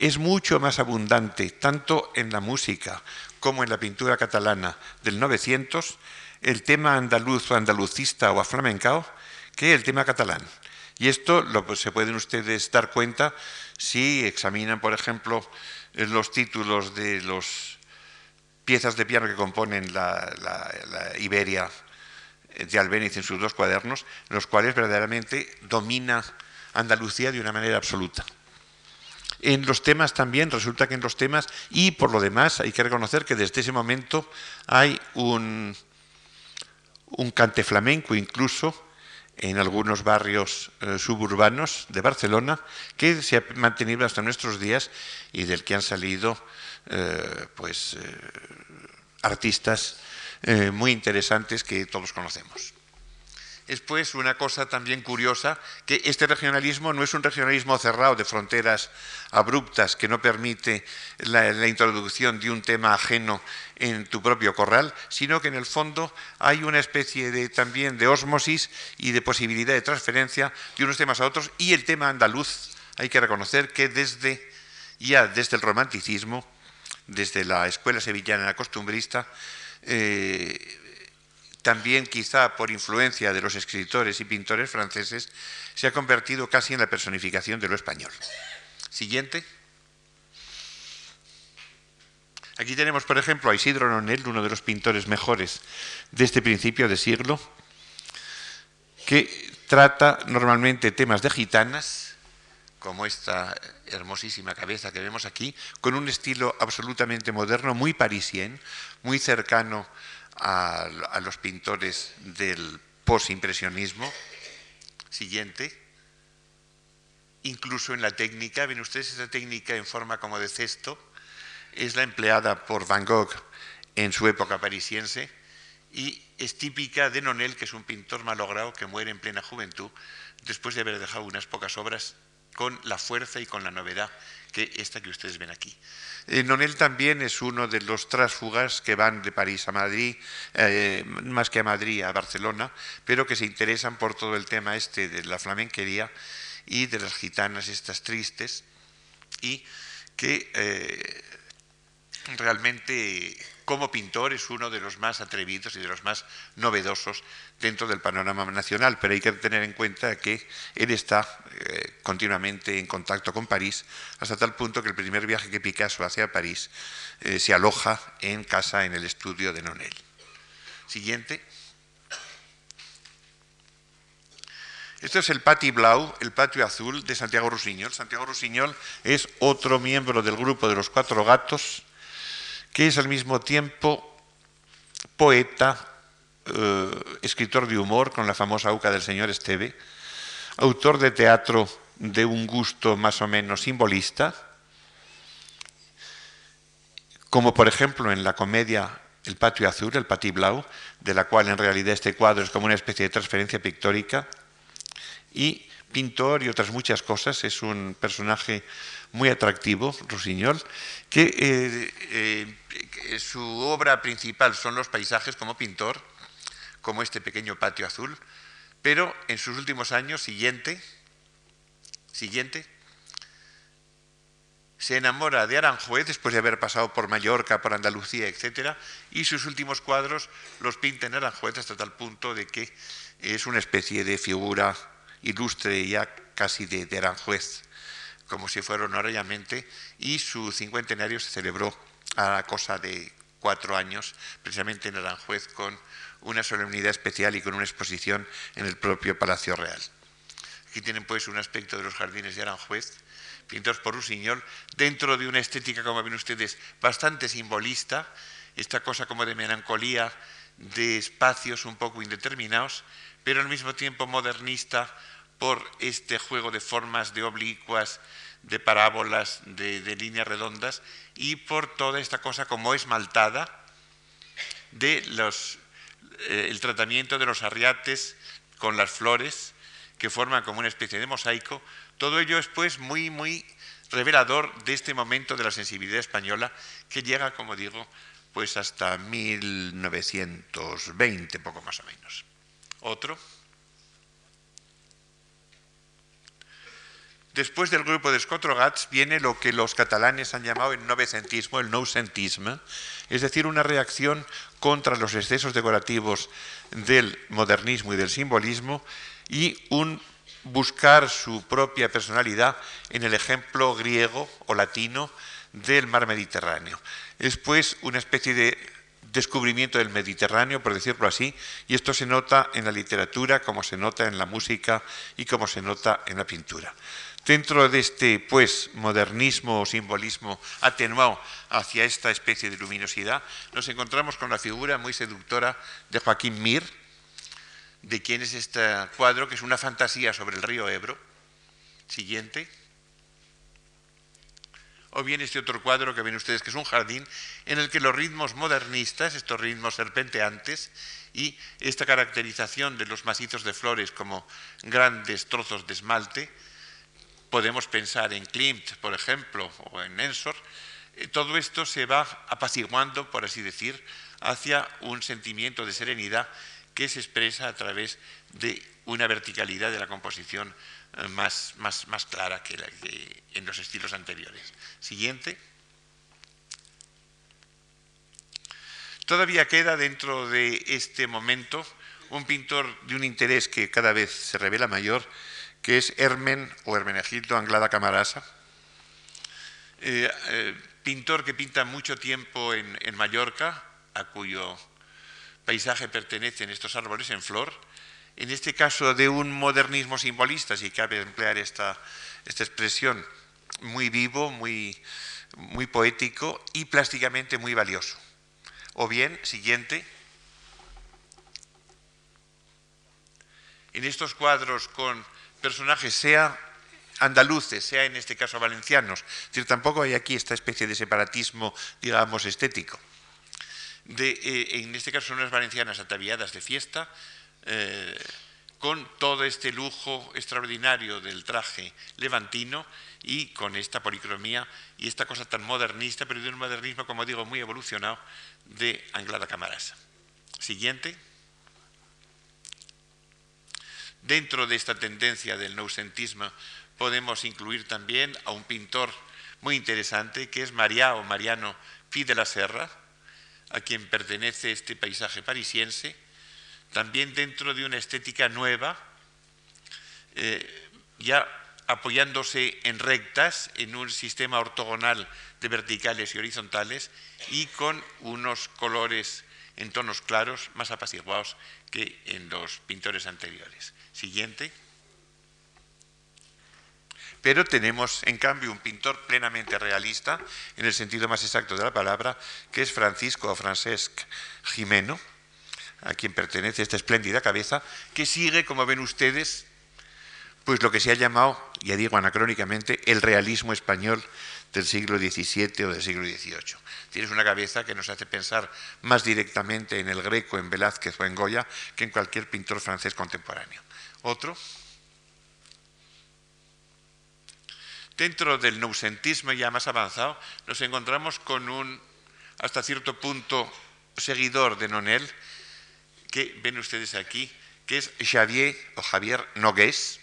es mucho más abundante tanto en la música como en la pintura catalana del 900 el tema andaluz o andalucista o aflamencao que el tema catalán. Y esto lo, se pueden ustedes dar cuenta si examinan, por ejemplo, los títulos de las piezas de piano que componen la, Iberia de Albéniz en sus dos cuadernos, los cuales verdaderamente domina Andalucía de una manera absoluta. En los temas también, resulta que en los temas, y por lo demás hay que reconocer que desde ese momento hay un, un cante flamenco incluso en algunos barrios eh, suburbanos de Barcelona que se ha mantenido hasta nuestros días y del que han salido eh, pues, eh, artistas muy interesantes que todos conocemos. Es pues una cosa también curiosa que este regionalismo no es un regionalismo cerrado de fronteras abruptas que no permite la, introducción de un tema ajeno en tu propio corral, sino que en el fondo hay una especie de también de osmosis y de posibilidad de transferencia de unos temas a otros. Y el tema andaluz hay que reconocer que desde ya desde el romanticismo, desde la escuela sevillana costumbrista, eh, también quizá por influencia de los escritores y pintores franceses, se ha convertido casi en la personificación de lo español. Siguiente. Aquí tenemos, por ejemplo, a Isidro Nonel, uno de los pintores mejores de este principio de siglo, que trata normalmente temas de gitanas, como esta hermosísima cabeza que vemos aquí, con un estilo absolutamente moderno, muy parisien, muy cercano a, los pintores del posimpresionismo. Siguiente. Incluso en la técnica, ven ustedes esa técnica en forma como de cesto, es la empleada por Van Gogh en su época parisiense y es típica de Nonel, que es un pintor malogrado que muere en plena juventud después de haber dejado unas pocas obras con la fuerza y con la novedad que esta que ustedes ven aquí. Eh, Nonel también es uno de los trásfugas que van de París a Madrid, eh, más que a Madrid, a Barcelona, pero que se interesan por todo el tema este de la flamenquería y de las gitanas estas tristes y que eh, realmente como pintor es uno de los más atrevidos y de los más novedosos dentro del panorama nacional, pero hay que tener en cuenta que él está eh, continuamente en contacto con París, hasta tal punto que el primer viaje que Picasso hace a París eh, se aloja en casa en el estudio de Nonel. Siguiente. Esto es el Pati Blau, el patio azul de Santiago Rusiñol. Santiago Rusiñol es otro miembro del grupo de los cuatro gatos, que es al mismo tiempo poeta, eh, escritor de humor con la famosa auca del señor Esteve, autor de teatro de un gusto más o menos simbolista, como por ejemplo en la comedia El patio azul, el Pati Blau, de la cual en realidad este cuadro es como una especie de transferencia pictórica, y pintor y otras muchas cosas, es un personaje muy atractivo, Rusiñol, que eh, eh, su obra principal son los paisajes como pintor, como este pequeño patio azul, pero en sus últimos años, siguiente, siguiente, se enamora de Aranjuez después de haber pasado por Mallorca, por Andalucía, etc. Y sus últimos cuadros los pinta en Aranjuez hasta tal punto de que es una especie de figura ilustre ya casi de Aranjuez como si fuera honorariamente, y su cincuentenario se celebró a la cosa de cuatro años, precisamente en Aranjuez, con una solemnidad especial y con una exposición en el propio Palacio Real. Aquí tienen pues un aspecto de los jardines de Aranjuez, pintados por Rusiñol, dentro de una estética, como ven ustedes, bastante simbolista, esta cosa como de melancolía, de espacios un poco indeterminados, pero al mismo tiempo modernista por este juego de formas, de oblicuas, de parábolas, de, líneas redondas y por toda esta cosa como esmaltada de los, eh, el tratamiento de los arriates con las flores que forman como una especie de mosaico. Todo ello es pues muy, muy revelador de este momento de la sensibilidad española que llega, como digo, pues hasta 1920, poco más o menos. Otro. Después del grupo de Scotrogats viene lo que los catalanes han llamado el novecentismo, el noucentisme, es decir, una reacción contra los excesos decorativos del modernismo y del simbolismo y un buscar su propia personalidad en el ejemplo griego o latino del mar Mediterráneo. Es pues una especie de descubrimiento del Mediterráneo, por decirlo así, y esto se nota en la literatura, como se nota en la música y como se nota en la pintura. Dentro de este pues modernismo o simbolismo atenuado hacia esta especie de luminosidad, nos encontramos con la figura muy seductora de Joaquín Mir, de quien es este cuadro, que es una fantasía sobre el río Ebro. Siguiente. O bien este otro cuadro que ven ustedes, que es un jardín en el que los ritmos modernistas, estos ritmos serpenteantes, y esta caracterización de los macizos de flores como grandes trozos de esmalte, Podemos pensar en Klimt, por ejemplo, o en Ensor. Eh, todo esto se va apaciguando, por así decir, hacia un sentimiento de serenidad que se expresa a través de una verticalidad de la composición eh, más, más, más clara que, que en los estilos anteriores. Siguiente. Todavía queda dentro de este momento un pintor de un interés que cada vez se revela mayor, que es Hermen o Hermenegildo Anglada Camarasa, eh, eh, pintor que pinta mucho tiempo en, Mallorca, a cuyo paisaje pertenecen estos árboles en flor, en este caso de un modernismo simbolista, si cabe emplear esta, esta expresión, muy vivo, muy, muy poético y plásticamente muy valioso. O bien, siguiente, en estos cuadros con personajes, sea andaluces, sea en este caso valencianos. Es decir, tampoco hay aquí esta especie de separatismo, digamos, estético. Eh, en este caso son unas valencianas ataviadas de fiesta, eh, con todo este lujo extraordinario del traje levantino y con esta policromía y esta cosa tan modernista, pero de un modernismo, como digo, muy evolucionado, de Anglada Camarasa. Siguiente. Dentro de esta tendencia del noucentismo podemos incluir también a un pintor muy interesante que es María o Mariano Pi Serra, a quien pertenece este paisaje parisiense, también dentro de una estética nueva, eh, ya apoyándose en rectas, en un sistema ortogonal de verticales y horizontales y con unos colores en tonos claros más apaciguados que en los pintores anteriores. Siguiente. Pero tenemos, en cambio, un pintor plenamente realista, en el sentido más exacto de la palabra, que es Francisco o Francesc Jimeno, a quien pertenece esta espléndida cabeza, que sigue, como ven ustedes, pues lo que se ha llamado, ya digo anacrónicamente, el realismo español del siglo XVII o del siglo XVIII. Tienes una cabeza que nos hace pensar más directamente en el Greco, en Velázquez o en Goya que en cualquier pintor francés contemporáneo. Otro. Dentro del noucentismo ya más avanzado, nos encontramos con un, hasta cierto punto, seguidor de Nonel, que ven ustedes aquí, que es Xavier o Javier Nogués,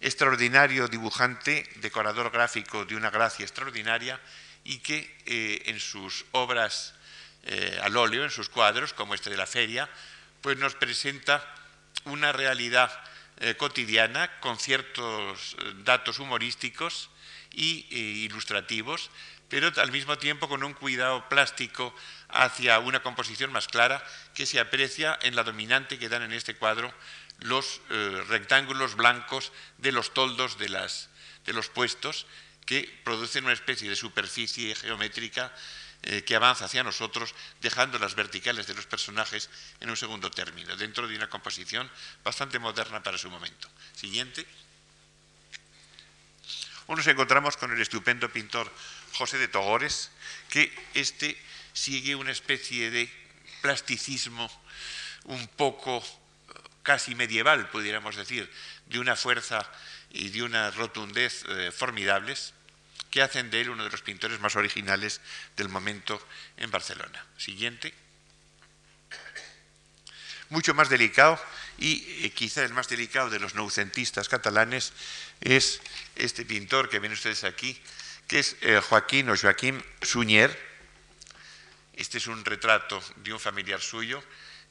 extraordinario dibujante, decorador gráfico de una gracia extraordinaria y que eh, en sus obras eh, al óleo, en sus cuadros, como este de la feria, pues nos presenta una realidad eh, cotidiana con ciertos eh, datos humorísticos e ilustrativos, pero al mismo tiempo con un cuidado plástico hacia una composición más clara que se aprecia en la dominante que dan en este cuadro los rectángulos blancos de los toldos de las, de los puestos que producen una especie de superficie geométrica eh, que avanza hacia nosotros, dejando las verticales de los personajes en un segundo término, dentro de una composición bastante moderna para su momento. Siguiente. Nos encontramos con el estupendo pintor José de Togores, que este sigue una especie de plasticismo un poco casi medieval, pudiéramos decir, de una fuerza y de una rotundez eh, formidables, que hacen de él uno de los pintores más originales del momento en Barcelona. Siguiente. Mucho más delicado y eh, quizá el más delicado de los noucentistas catalanes es este pintor que ven ustedes aquí, que es eh, Joaquín o Joaquín Suñer. Este es un retrato de un familiar suyo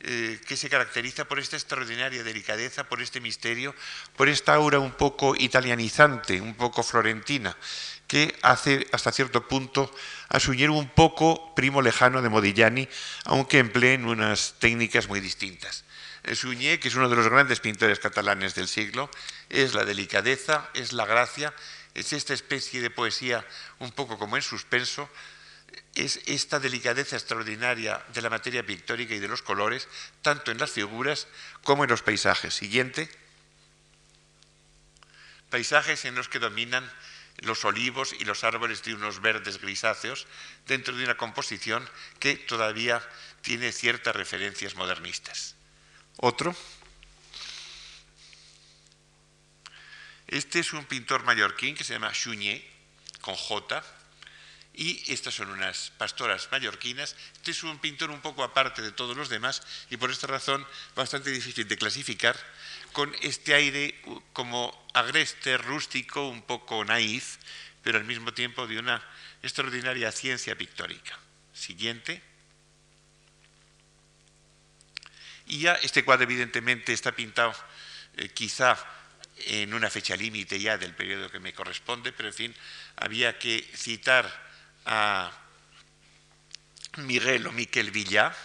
eh, que se caracteriza por esta extraordinaria delicadeza, por este misterio, por esta aura un poco italianizante, un poco florentina, que hace hasta cierto punto a Suñer un poco primo lejano de Modigliani, aunque empleen unas técnicas muy distintas. Eh, Suñer, que es uno de los grandes pintores catalanes del siglo, es la delicadeza, es la gracia, es esta especie de poesía un poco como en suspenso, es esta delicadeza extraordinaria de la materia pictórica y de los colores, tanto en las figuras como en los paisajes. Siguiente. Paisajes en los que dominan los olivos y los árboles de unos verdes grisáceos dentro de una composición que todavía tiene ciertas referencias modernistas. Otro. Este es un pintor mallorquín que se llama Chunier, con J, y estas son unas pastoras mallorquinas. Este es un pintor un poco aparte de todos los demás y por esta razón bastante difícil de clasificar, con este aire como agreste, rústico, un poco naif, pero al mismo tiempo de una extraordinaria ciencia pictórica. Siguiente. Y ya este cuadro evidentemente está pintado eh, quizá en una fecha límite ya del periodo que me corresponde, pero en fin, había que citar a Miguel o Miquel Villá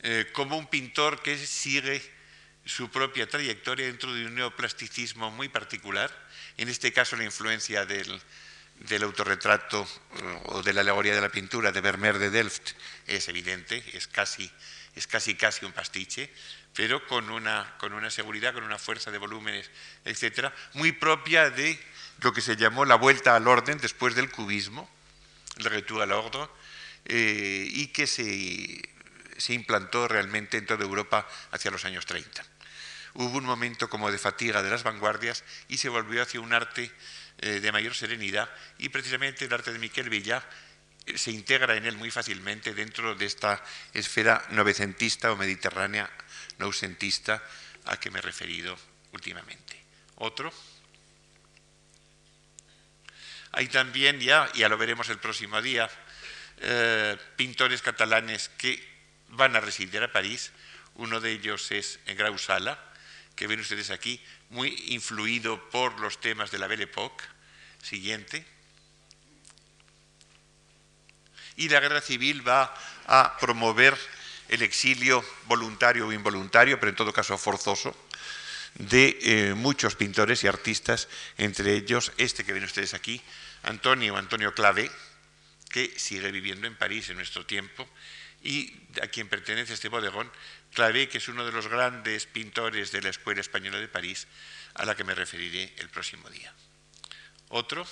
eh, como un pintor que sigue su propia trayectoria dentro de un neoplasticismo muy particular, en este caso la influencia del, del autorretrato eh, o de la alegoría de la pintura de Vermeer de Delft es evidente, es casi, es casi, casi un pastiche, pero con una, con una seguridad, con una fuerza de volúmenes, etcétera, muy propia de lo que se llamó la vuelta al orden después del cubismo, el retour al orden, eh, y que se, se implantó realmente en toda Europa hacia los años 30. Hubo un momento como de fatiga de las vanguardias y se volvió hacia un arte eh, de mayor serenidad y precisamente el arte de Miquel Villa eh, se integra en él muy fácilmente dentro de esta esfera novecentista o mediterránea noucentista a que me he referido últimamente. Otro. Hay también ya, ya lo veremos el próximo día, eh, pintores catalanes que van a residir a París. Uno de ellos es Grausala, que ven ustedes aquí, muy influido por los temas de la Belle Époque. Siguiente. Y la guerra civil va a promover el exilio voluntario o involuntario, pero en todo caso forzoso, de eh, muchos pintores y artistas, entre ellos este que ven ustedes aquí, Antonio Antonio Clavé, que sigue viviendo en París en nuestro tiempo, y a quien pertenece este bodegón, Clavé, que es uno de los grandes pintores de la Escuela Española de París, a la que me referiré el próximo día. Otro.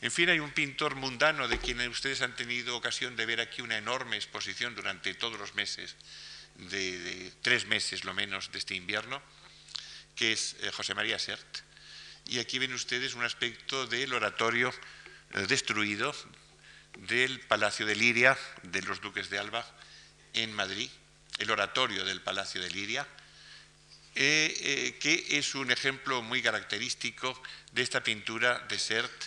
En fin, hay un pintor mundano de quien ustedes han tenido ocasión de ver aquí una enorme exposición durante todos los meses, de, tres meses lo menos de este invierno, que es eh, José María Sert. Y aquí ven ustedes un aspecto del oratorio eh, destruido del Palacio de Liria, de los Duques de Alba, en Madrid, el oratorio del Palacio de Liria, eh, que es un ejemplo muy característico de esta pintura de Sert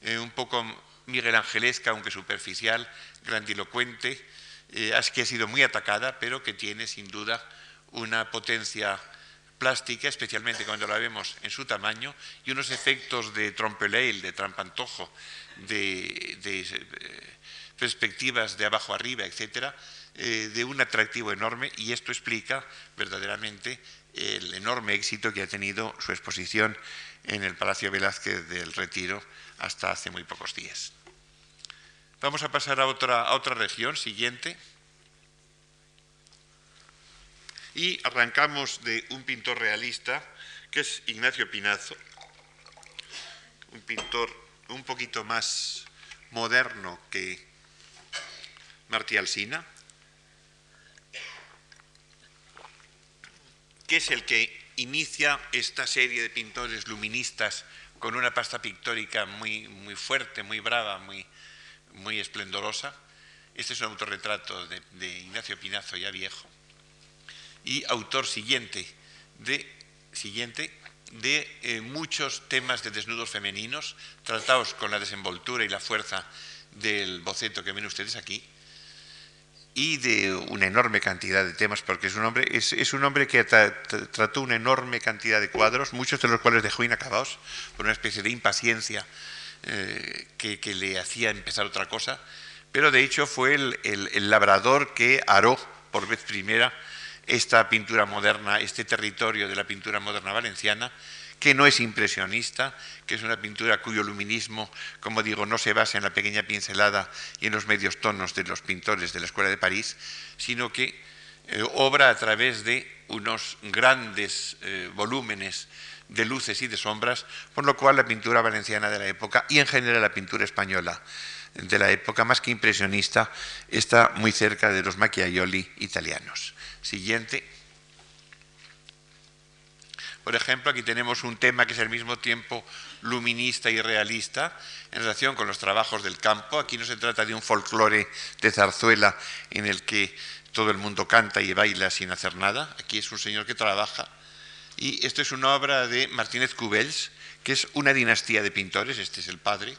eh, un poco Miguel Angelesca, aunque superficial, grandilocuente, eh, que ha sido muy atacada, pero que tiene sin duda una potencia plástica, especialmente cuando la vemos en su tamaño, y unos efectos de trompeleil, de trampantojo, de, de, perspectivas de abajo arriba, etcétera, eh, de un atractivo enorme y esto explica verdaderamente el enorme éxito que ha tenido su exposición en el Palacio Velázquez del Retiro hasta hace muy pocos días. Vamos a pasar a otra, a otra región siguiente. Y arrancamos de un pintor realista, que es Ignacio Pinazo, un pintor un poquito más moderno que Martí Alsina, que es el que inicia esta serie de pintores luministas con una pasta pictórica muy, muy fuerte, muy brava, muy, muy esplendorosa. Este es un autorretrato de, Ignacio Pinazo ya viejo. Y autor siguiente de, siguiente de eh, muchos temas de desnudos femeninos, tratados con la desenvoltura y la fuerza del boceto que ven ustedes aquí y de una enorme cantidad de temas, porque es un hombre, es, un hombre que trató una enorme cantidad de cuadros, muchos de los cuales dejó inacabados por una especie de impaciencia eh, que, le hacía empezar otra cosa, pero de hecho fue el labrador que aró por vez primera esta pintura moderna, este territorio de la pintura moderna valenciana, que no es impresionista, que es una pintura cuyo luminismo, como digo, no se basa en la pequeña pincelada y en los medios tonos de los pintores de la Escuela de París, sino que eh, obra a través de unos grandes eh, volúmenes de luces y de sombras, por lo cual la pintura valenciana de la época y en general la pintura española de la época, más que impresionista, está muy cerca de los Macchiaioli italianos. Siguiente. Por ejemplo, aquí tenemos un tema que es al mismo tiempo luminista y realista en relación con los trabajos del campo. Aquí no se trata de un folclore de zarzuela en el que todo el mundo canta y baila sin hacer nada. Aquí es un señor que trabaja. Y esto es una obra de Martínez Cubells, que es una dinastía de pintores, este es el padre,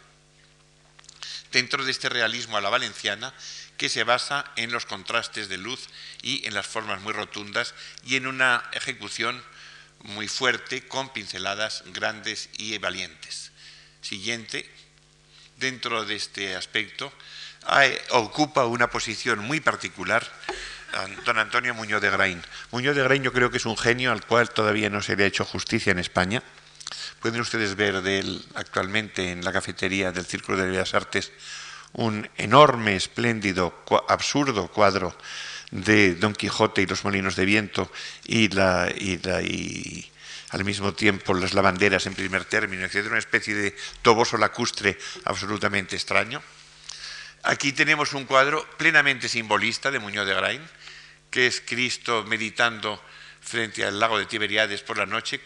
dentro de este realismo a la valenciana que se basa en los contrastes de luz y en las formas muy rotundas y en una ejecución muy fuerte con pinceladas grandes y valientes. Siguiente, dentro de este aspecto, ocupa una posición muy particular don Antonio Muñoz de Grain. Muñoz de Grain yo creo que es un genio al cual todavía no se le ha hecho justicia en España. Pueden ustedes ver actualmente en la cafetería del Círculo de Bellas Artes un enorme, espléndido, absurdo cuadro de Don Quijote y los molinos de viento y, la, y, al mismo tiempo las lavanderas en primer término, etc. Una especie de toboso lacustre absolutamente extraño. Aquí tenemos un cuadro plenamente simbolista de Muñoz de Grain, que es Cristo meditando frente al lago de Tiberiades por la noche,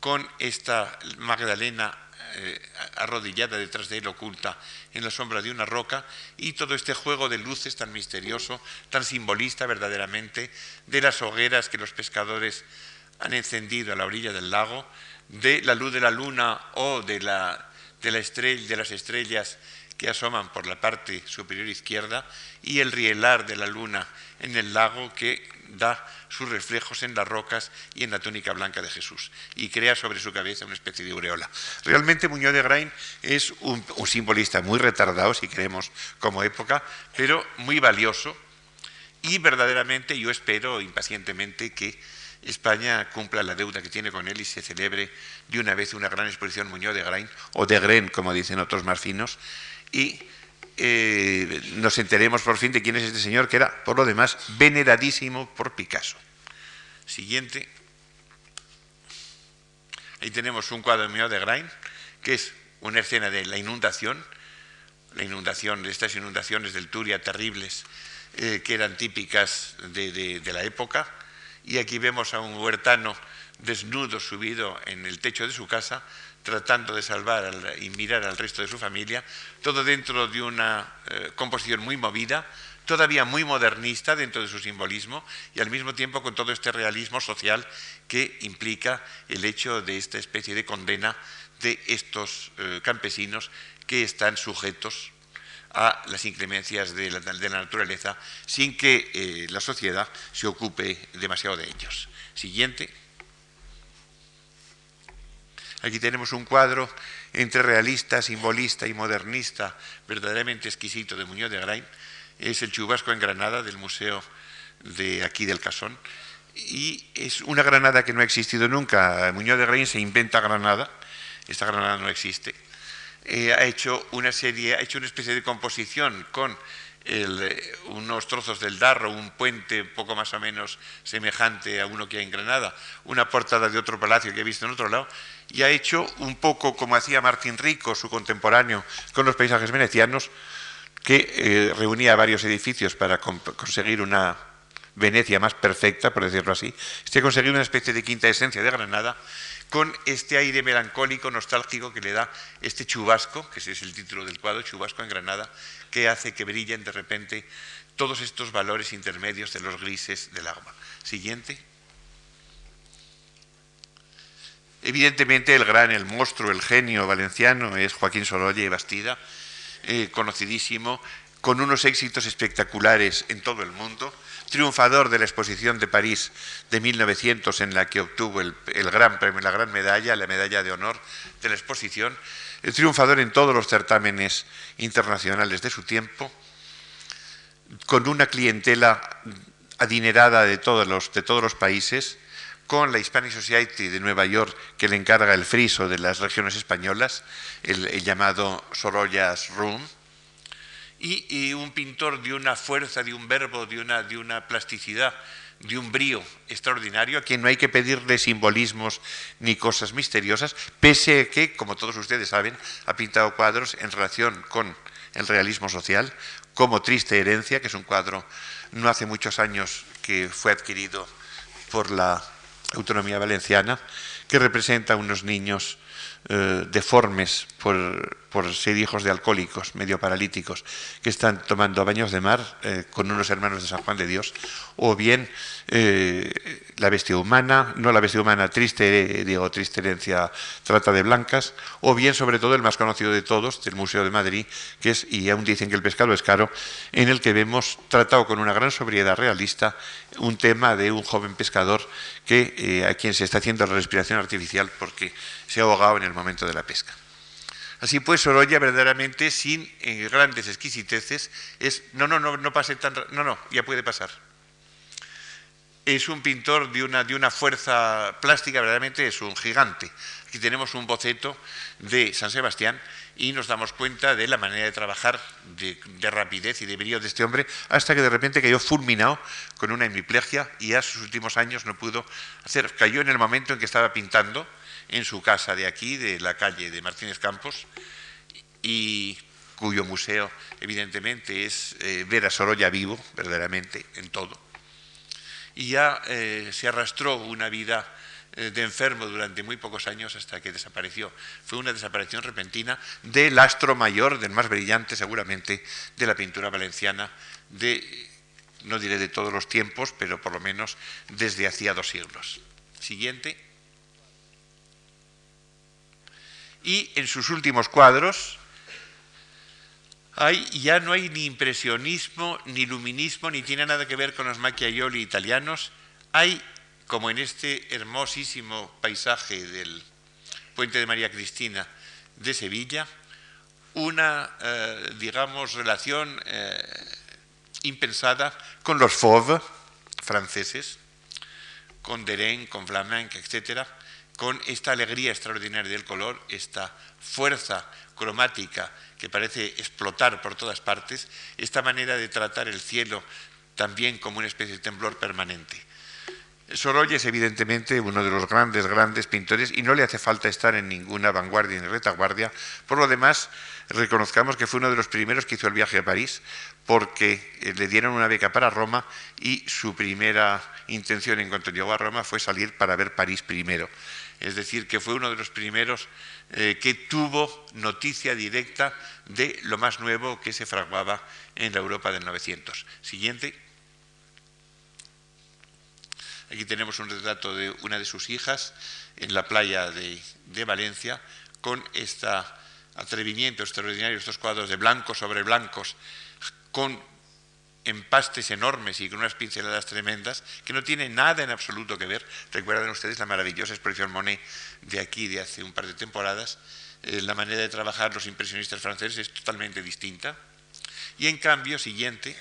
con esta Magdalena eh, arrodillada detrás de él, oculta en la sombra de una roca, y todo este juego de luces tan misterioso, tan simbolista verdaderamente, de las hogueras que los pescadores han encendido a la orilla del lago, de la luz de la luna o de, la, de, la estrella, de las estrellas que asoman por la parte superior izquierda, y el rielar de la luna en el lago que da sus reflejos en las rocas y en la túnica blanca de Jesús y crea sobre su cabeza una especie de aureola. Realmente Muñoz de Grain es un, simbolista muy retardado, si queremos, como época, pero muy valioso y verdaderamente yo espero impacientemente que España cumpla la deuda que tiene con él y se celebre de una vez una gran exposición Muñoz de Grain, o de Gren, como dicen otros más finos, y eh, nos enteremos por fin de quién es este señor, que era, por lo demás, veneradísimo por Picasso. Siguiente. Ahí tenemos un cuadro mío de Grain, que es una escena de la inundación, la inundación, estas inundaciones del Turia terribles, eh, que eran típicas de, de la época. Y aquí vemos a un huertano desnudo subido en el techo de su casa, tratando de salvar y mirar al resto de su familia, todo dentro de una eh, composición muy movida, todavía muy modernista dentro de su simbolismo y al mismo tiempo con todo este realismo social que implica el hecho de esta especie de condena de estos eh, campesinos que están sujetos a las inclemencias de la, naturaleza sin que eh, la sociedad se ocupe demasiado de ellos. Siguiente. Aquí tenemos un cuadro entre realista, simbolista y modernista verdaderamente exquisito de Muñoz de Grain es el chubasco en Granada del Museo de aquí del Casón. Y es una Granada que no ha existido nunca. Muñoz de Grain se inventa Granada, esta Granada no existe. Eh, ha hecho una serie, ha hecho una especie de composición con eh, unos trozos del Darro, un puente poco más o menos semejante a uno que hay en Granada, una portada de otro palacio que he visto en otro lado, y ha hecho un poco como hacía Martín Rico, su contemporáneo, con los paisajes venecianos, que eh, reunía varios edificios para conseguir una Venecia más perfecta, por decirlo así. Este ha conseguido una especie de quinta esencia de Granada con este aire melancólico, nostálgico que le da este chubasco, que ese es el título del cuadro, Chubasco en Granada, que hace que brillen de repente todos estos valores intermedios de los grises del agua. Siguiente. Evidentemente el gran, el monstruo, el genio valenciano es Joaquín Sorolla y Bastida, eh, conocidísimo, con unos éxitos espectaculares en todo el mundo, triunfador de la exposición de París de 1900 en la que obtuvo el, gran premio, la gran medalla, la medalla de honor de la exposición, triunfador en todos los certámenes internacionales de su tiempo, con una clientela adinerada de todos los, de todos los países, con la Hispanic Society de Nueva York, que le encarga el friso de las regiones españolas, el, llamado Sorolla's Room, y, un pintor de una fuerza, de un verbo, de una, de una plasticidad, de un brío extraordinario, a quien no hay que pedirle simbolismos ni cosas misteriosas, pese a que, como todos ustedes saben, ha pintado cuadros en relación con el realismo social, como Triste Herencia, que es un cuadro no hace muchos años que fue adquirido por la autonomía valenciana, que representa a unos niños eh, deformes por, ser hijos de alcohólicos, medio paralíticos, que están tomando baños de mar eh, con unos hermanos de San Juan de Dios, o bien eh, la bestia humana, no la bestia humana triste, digo, triste herencia, trata de blancas, o bien sobre todo el más conocido de todos, del Museo de Madrid, que es, y aún dicen que el pescado es caro, en el que vemos tratado con una gran sobriedad realista un tema de un joven pescador que, a quien se está haciendo la respiración artificial porque se ha ahogado en el momento de la pesca. Así pues, Sorolla verdaderamente sin eh, grandes exquisiteces es, no, no, no, no pase tan, no, no, ya puede pasar. Es un pintor de una, de una fuerza plástica, verdaderamente es un gigante. Aquí tenemos un boceto de San Sebastián y nos damos cuenta de la manera de trabajar, de, de, rapidez y de brillo de este hombre, hasta que de repente cayó fulminado con una hemiplegia y a sus últimos años no pudo hacer. Cayó en el momento en que estaba pintando en su casa de aquí, de la calle de Martínez Campos, y cuyo museo evidentemente es eh, ver a Sorolla vivo, verdaderamente, en todo. Y ya eh, se arrastró una vida eh, de enfermo durante muy pocos años hasta que desapareció. Fue una desaparición repentina del astro mayor, del más brillante seguramente, de la pintura valenciana, de, no diré de todos los tiempos, pero por lo menos desde hacía dos siglos. Siguiente. Y en sus últimos cuadros hay, ya no hay ni impresionismo, ni luminismo, ni tiene nada que ver con los Macchiaioli italianos. Hay, como en este hermosísimo paisaje del Puente de María Cristina de Sevilla, una, eh, digamos, relación eh, impensada con los Fauves franceses, con Derain, con Flamenc, etcétera, con esta alegría extraordinaria del color, esta fuerza cromática que parece explotar por todas partes, esta manera de tratar el cielo también como una especie de temblor permanente. Sorolla es evidentemente uno de los grandes, grandes pintores y no le hace falta estar en ninguna vanguardia ni retaguardia. Por lo demás, reconozcamos que fue uno de los primeros que hizo el viaje a París porque eh, le dieron una beca para Roma y su primera intención en cuanto llegó a Roma fue salir para ver París primero es decir, que fue uno de los primeros eh, que tuvo noticia directa de lo más nuevo que se fraguaba en la Europa del 900. Siguiente. Aquí tenemos un retrato de una de sus hijas en la playa de, Valencia con este atrevimiento extraordinario, estos cuadros de blancos sobre blancos, con empastes enormes y con unas pinceladas tremendas que no tienen nada en absoluto que ver. Recuerdan ustedes la maravillosa exposición Monet de aquí de hace un par de temporadas eh, la manera de trabajar los impresionistas franceses es totalmente distinta. Y en cambio, siguiente,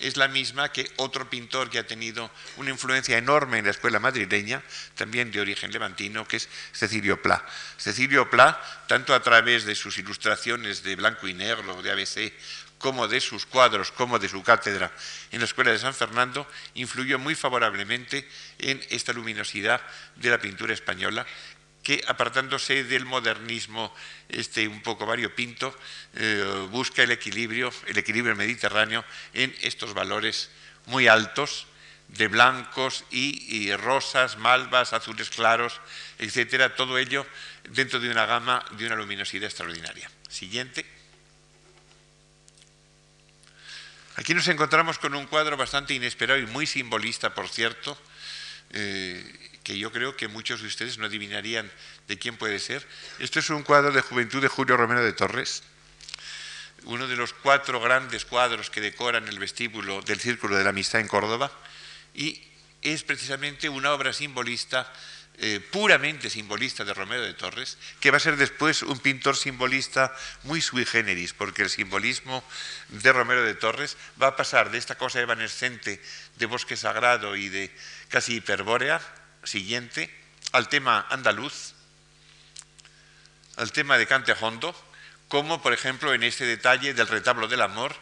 es la misma que otro pintor que ha tenido una influencia enorme en la escuela madrileña, también de origen levantino, que es Cecilio Pla. Cecilio Pla, tanto a través de sus ilustraciones de blanco y negro, de ABC, como de sus cuadros, como de su cátedra en la Escuela de San Fernando, influyó muy favorablemente en esta luminosidad de la pintura española que apartándose del modernismo este, un poco variopinto, eh, busca el equilibrio, el equilibrio mediterráneo en estos valores muy altos de blancos y, rosas, malvas, azules claros, etcétera, todo ello dentro de una gama de una luminosidad extraordinaria. Siguiente. Aquí nos encontramos con un cuadro bastante inesperado y muy simbolista, por cierto, eh, que yo creo que muchos de ustedes no adivinarían de quién puede ser. Esto es un cuadro de juventud de Julio Romero de Torres, uno de los cuatro grandes cuadros que decoran el vestíbulo del Círculo de la Amistad en Córdoba, y es precisamente una obra simbolista eh, puramente simbolista de Romero de Torres, que va a ser después un pintor simbolista muy sui generis, porque el simbolismo de Romero de Torres va a pasar de esta cosa evanescente de bosque sagrado y de casi hiperbórea siguiente al tema andaluz, al tema de Cantejondo, como por ejemplo en este detalle del retablo del amor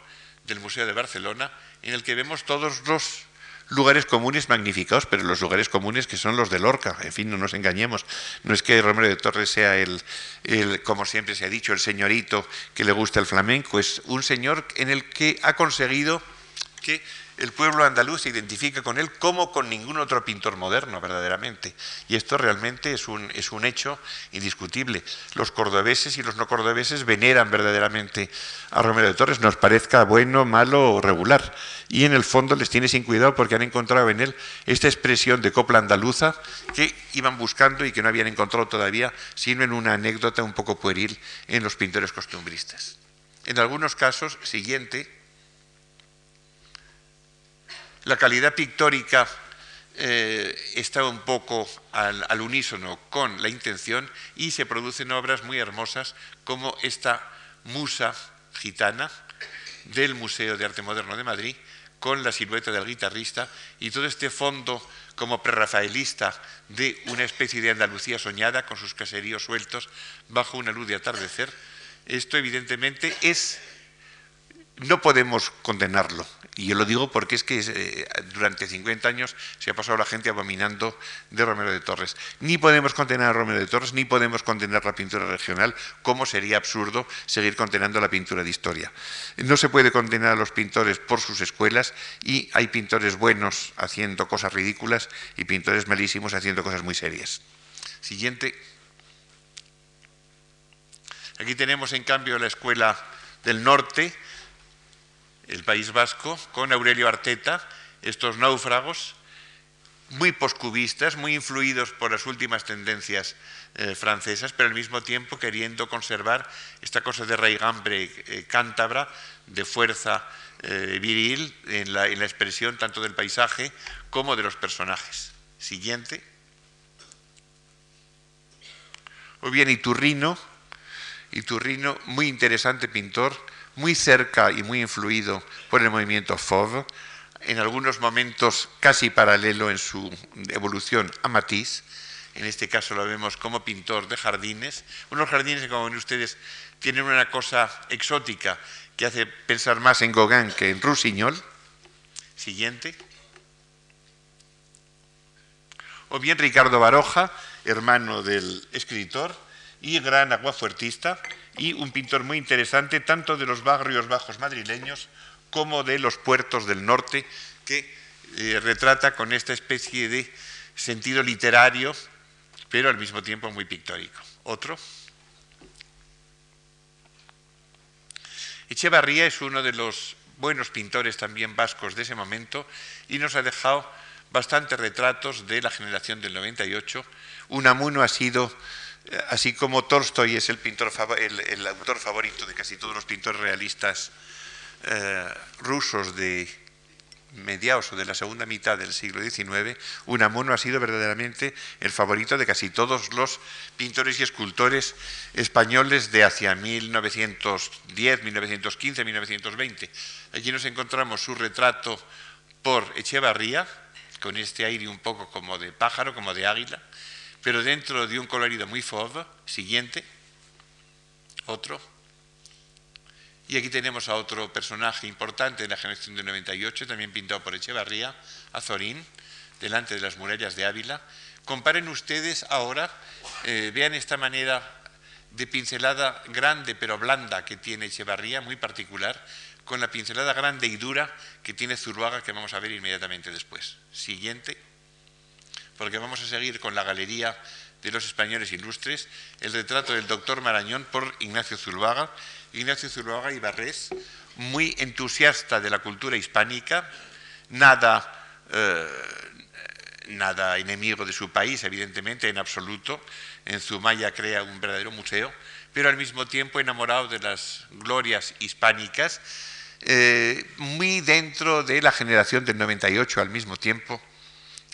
del Museo de Barcelona, en el que vemos todos los lugares comunes magnificados, pero los lugares comunes que son los de Lorca. En fin, no nos engañemos. No es que Romero de Torres sea el, el, como siempre se ha dicho, el señorito que le gusta el flamenco, es un señor en el que ha conseguido que el pueblo andaluz se identifica con él como con ningún otro pintor moderno, verdaderamente. Y esto realmente es un, es un hecho indiscutible. Los cordobeses y los no cordobeses veneran verdaderamente a Romero de Torres, nos parezca bueno, malo o regular. Y en el fondo les tiene sin cuidado porque han encontrado en él esta expresión de copla andaluza que iban buscando y que no habían encontrado todavía, sino en una anécdota un poco pueril en los pintores costumbristas. En algunos casos, siguiente, la calidad pictórica eh, está un poco al, unísono con la intención y se producen obras muy hermosas como esta musa gitana del Museo de Arte Moderno de Madrid con la silueta del guitarrista y todo este fondo como prerrafaelista de una especie de Andalucía soñada con sus caseríos sueltos bajo una luz de atardecer. Esto evidentemente es no podemos condenarlo. Y yo lo digo porque es que eh, durante 50 años se ha pasado la gente abominando de Romero de Torres. Ni podemos condenar a Romero de Torres, ni podemos condenar la pintura regional, como sería absurdo seguir condenando la pintura de historia. No se puede condenar a los pintores por sus escuelas y hay pintores buenos haciendo cosas ridículas y pintores malísimos haciendo cosas muy serias. Siguiente. Aquí tenemos en cambio la escuela del norte, el País Vasco, con Aurelio Arteta, estos náufragos, muy poscubistas, muy influidos por las últimas tendencias eh, francesas, pero al mismo tiempo queriendo conservar esta cosa de raigambre eh, cántabra, de fuerza eh, viril en la, en la expresión tanto del paisaje como de los personajes. Siguiente. O bien Iturrino, Iturrino, muy interesante pintor, muy cerca y muy influido por el movimiento Fauve, en algunos momentos casi paralelo en su evolución a Matisse, en este caso lo vemos como pintor de jardines, unos jardines que como ven ustedes tienen una cosa exótica que hace pensar más en Gauguin que en Roussignol. Siguiente. O bien Ricardo Baroja, hermano del escritor y gran aguafuertista, y un pintor muy interesante tanto de los barrios bajos madrileños como de los puertos del norte, que eh, retrata con esta especie de sentido literario, pero al mismo tiempo muy pictórico. Otro. Echevarría es uno de los buenos pintores también vascos de ese momento y nos ha dejado bastantes retratos de la generación del 98. Unamuno ha sido así como Tolstoy es el, autor favorito de casi todos los pintores realistas eh, rusos de mediados o de la segunda mitad del siglo XIX, Unamuno ha sido verdaderamente el favorito de casi todos los pintores y escultores españoles de hacia 1910, 1915, 1920. Aquí nos encontramos su retrato por Echevarría, con este aire un poco como de pájaro, como de águila, pero dentro de un colorido muy fauve. Siguiente, otro. Y aquí tenemos a otro personaje importante de la generación del 98, también pintado por Echevarría, Azorín, delante de las murallas de Ávila. Comparen ustedes ahora, eh, vean esta manera de pincelada grande pero blanda que tiene Echevarría, muy particular, con la pincelada grande y dura que tiene Zurbaga, que vamos a ver inmediatamente después. Siguiente, porque vamos a seguir con la galería de los españoles ilustres, el retrato del doctor Marañón por Ignacio Zurbaga, Ignacio Zuluaga Ibarrés, muy entusiasta de la cultura hispánica, nada, eh, nada enemigo de su país, evidentemente, en absoluto. En Zumaya crea un verdadero museo, pero al mismo tiempo enamorado de las glorias hispánicas, eh, muy dentro de la generación del 98 al mismo tiempo,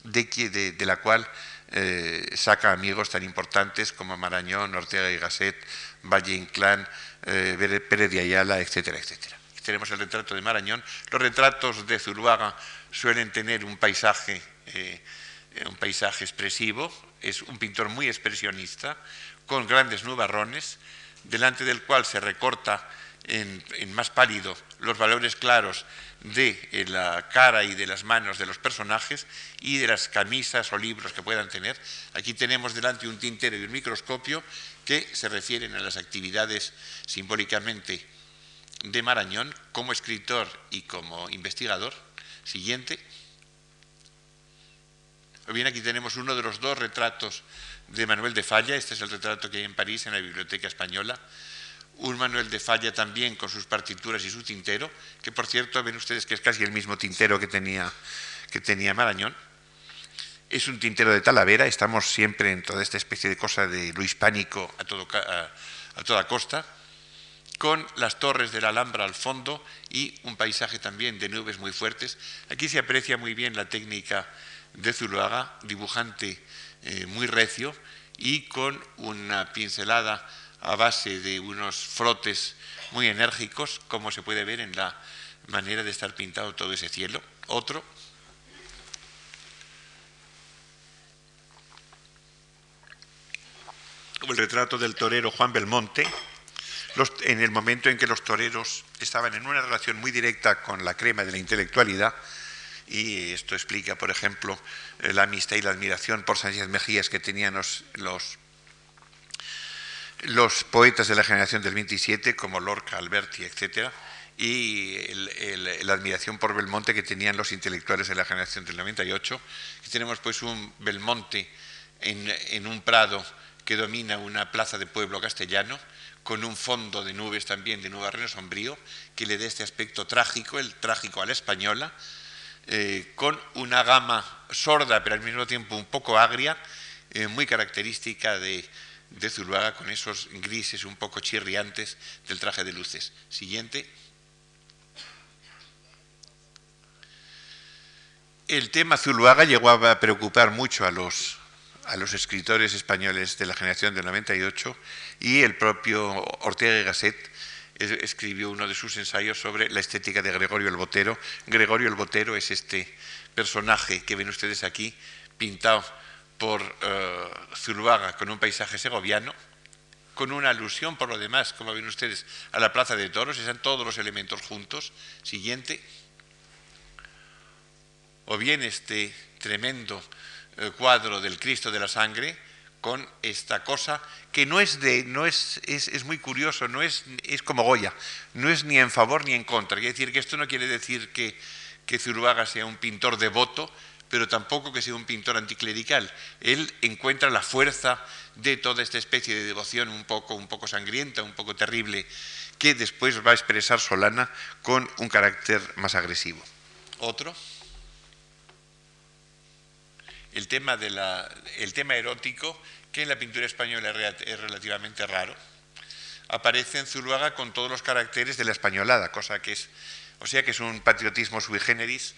de, la cual eh, saca amigos tan importantes como Marañón, Ortega y Gasset, Valle Inclán, eh, Pérez de Ayala, etcétera, etcétera. tenemos el retrato de Marañón. Los retratos de Zuluaga suelen tener un paisaje, eh, un paisaje expresivo. Es un pintor muy expresionista, con grandes nubarrones, delante del cual se recorta en, más pálido los valores claros de eh, la cara y de las manos de los personajes y de las camisas o libros que puedan tener. Aquí tenemos delante un tintero y un microscopio que se refieren a las actividades simbólicamente de Marañón como escritor y como investigador. Siguiente. Bien, aquí tenemos uno de los dos retratos de Manuel de Falla. Este es el retrato que hay en París, en la Biblioteca Española. Un Manuel de Falla también con sus partituras y su tintero, que por cierto ven ustedes que es casi el mismo tintero que tenía, que tenía Marañón. Es un tintero de Talavera, estamos siempre en toda esta especie de cosa de lo hispánico a, toda costa, con las torres de la Alhambra al fondo y un paisaje también de nubes muy fuertes. Aquí se aprecia muy bien la técnica de Zuluaga, dibujante eh, muy recio y con una pincelada a base de unos frotes muy enérgicos, como se puede ver en la manera de estar pintado todo ese cielo. Otro. el retrato del torero Juan Belmonte, en el momento en que los toreros estaban en una relación muy directa con la crema de la intelectualidad, y esto explica, por ejemplo, eh, la amistad y la admiración por Sánchez Mejías que tenían los, los, poetas de la generación del 27, como Lorca, Alberti, etc., y la admiración por Belmonte que tenían los intelectuales de la generación del 98. Y tenemos pues un Belmonte en, un prado que domina una plaza de pueblo castellano, con un fondo de nubes también de nubarreno sombrío, que le dé este aspecto trágico, el trágico a la española, eh, con una gama sorda, pero al mismo tiempo un poco agria, eh, muy característica de, de Zuluaga, con esos grises un poco chirriantes del traje de luces. Siguiente. El tema Zuluaga llegó a preocupar mucho a los, a los escritores españoles de la generación del 98 y el propio Ortega y Gasset escribió uno de sus ensayos sobre la estética de Gregorio el Botero. Gregorio el Botero es este personaje que ven ustedes aquí, pintado por uh, con un paisaje segoviano, con una alusión por lo demás, como ven ustedes, a la Plaza de Toros, están todos los elementos juntos. Siguiente. O bien este tremendo cuadro del Cristo de la Sangre con esta cosa que no es de, no es, es, muy curioso, no es, es como Goya, no es ni en favor ni en contra. Quiere decir que esto no quiere decir que, que Zuluaga sea un pintor devoto, pero tampoco que sea un pintor anticlerical. Él encuentra la fuerza de toda esta especie de devoción un poco, un poco sangrienta, un poco terrible, que después va a expresar Solana con un carácter más agresivo. Otro el tema, de el tema erótico, que en la pintura española es relativamente raro, aparece en Zuluaga con todos los caracteres de la españolada, cosa que es, o sea que es un patriotismo sui generis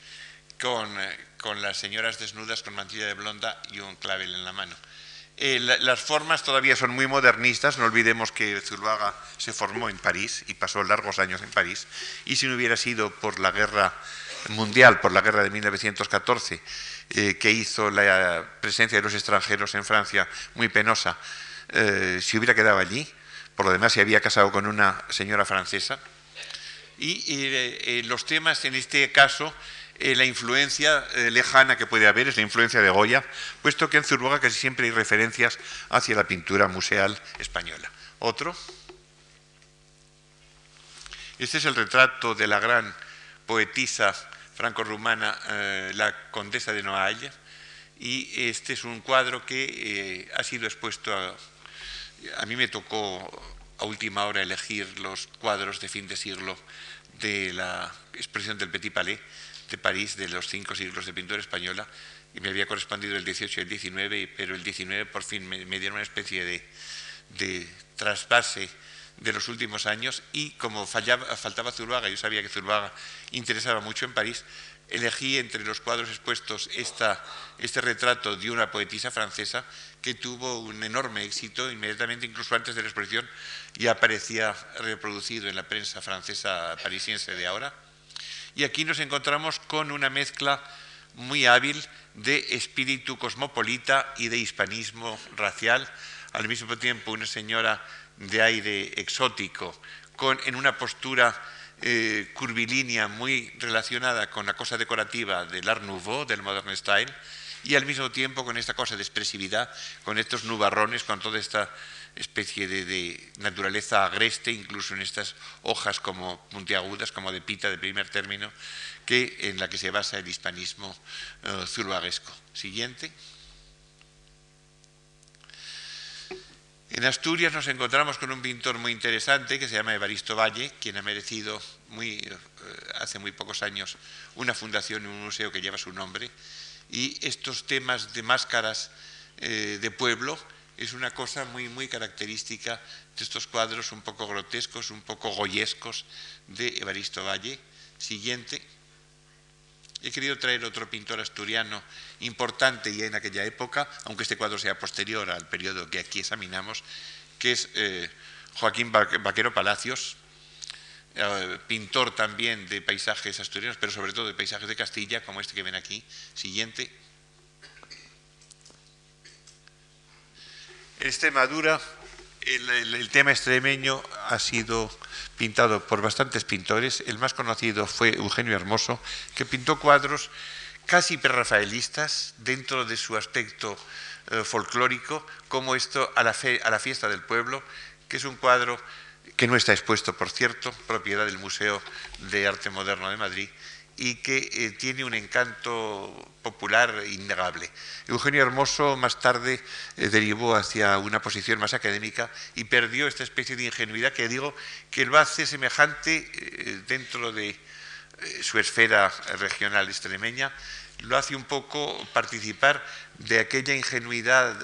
con, eh, con las señoras desnudas con mantilla de blonda y un clavel en la mano. Eh, las formas todavía son muy modernistas, no olvidemos que Zuluaga se formó en París y pasó largos años en París, y si no hubiera sido por la guerra mundial, por la guerra de 1914, eh, que hizo la presencia de los extranjeros en Francia muy penosa, eh, si hubiera quedado allí, por lo demás se había casado con una señora francesa, y los temas en este caso eh, la influencia eh, lejana que puede haber es la influencia de Goya, puesto que en Zurbuga casi siempre hay referencias hacia la pintura museal española. Otro. Este es el retrato de la gran poetisa franco-rumana, eh, la condesa de Noailles, y este es un cuadro que ha sido expuesto a, a mí me tocó a última hora elegir los cuadros de fin de siglo de la expresión del Petit Palais de París de los cinco siglos de pintura española y me había correspondido el 18 y el 19, pero el 19 por fin me, dieron una especie de, de, trasvase de los últimos años y como faltaba Zuluaga, yo sabía que Zuluaga interesaba mucho en París, elegí entre los cuadros expuestos esta, este retrato de una poetisa francesa que tuvo un enorme éxito inmediatamente, incluso antes de la exposición, ya aparecía reproducido en la prensa francesa parisiense de ahora y aquí nos encontramos con una mezcla muy hábil de espíritu cosmopolita y de hispanismo racial, al mismo tiempo una señora de aire exótico, con, en una postura eh, curvilínea muy relacionada con la cosa decorativa del Art Nouveau, del Modern Style, y al mismo tiempo con esta cosa de expresividad, con estos nubarrones, con toda esta especie de, naturaleza agreste, incluso en estas hojas como puntiagudas, como de pita de primer término, que, en la que se basa el hispanismo uh, Siguiente. En Asturias nos encontramos con un pintor muy interesante que se llama Evaristo Valle, quien ha merecido eh, hace muy pocos años una fundación y un museo que lleva su nombre. Y estos temas de máscaras eh, de pueblo es una cosa muy, muy característica de estos cuadros un poco grotescos, un poco goyescos de Evaristo Valle. Siguiente. He querido traer otro pintor asturiano importante ya en aquella época, aunque este cuadro sea posterior al periodo que aquí examinamos, que es eh, Joaquín Vaquero Palacios, eh, pintor también de paisajes asturianos, pero sobre todo de paisajes de Castilla, como este que ven aquí. Siguiente. Extremadura, el, tema extremeño ha sido pintado por bastantes pintores. El más conocido fue Eugenio Hermoso, que pintó cuadros casi prerrafaelistas dentro de su aspecto eh, folclórico, como esto a la fiesta del pueblo, que es un cuadro que no está expuesto, por cierto, propiedad del Museo de Arte Moderno de Madrid, y que eh, tiene un encanto popular innegable. Eugenio Hermoso más tarde eh, derivó hacia una posición más académica y perdió esta especie de ingenuidad que digo que lo hace semejante eh, dentro de su esfera regional extremeña, lo hace un poco participar de aquella ingenuidad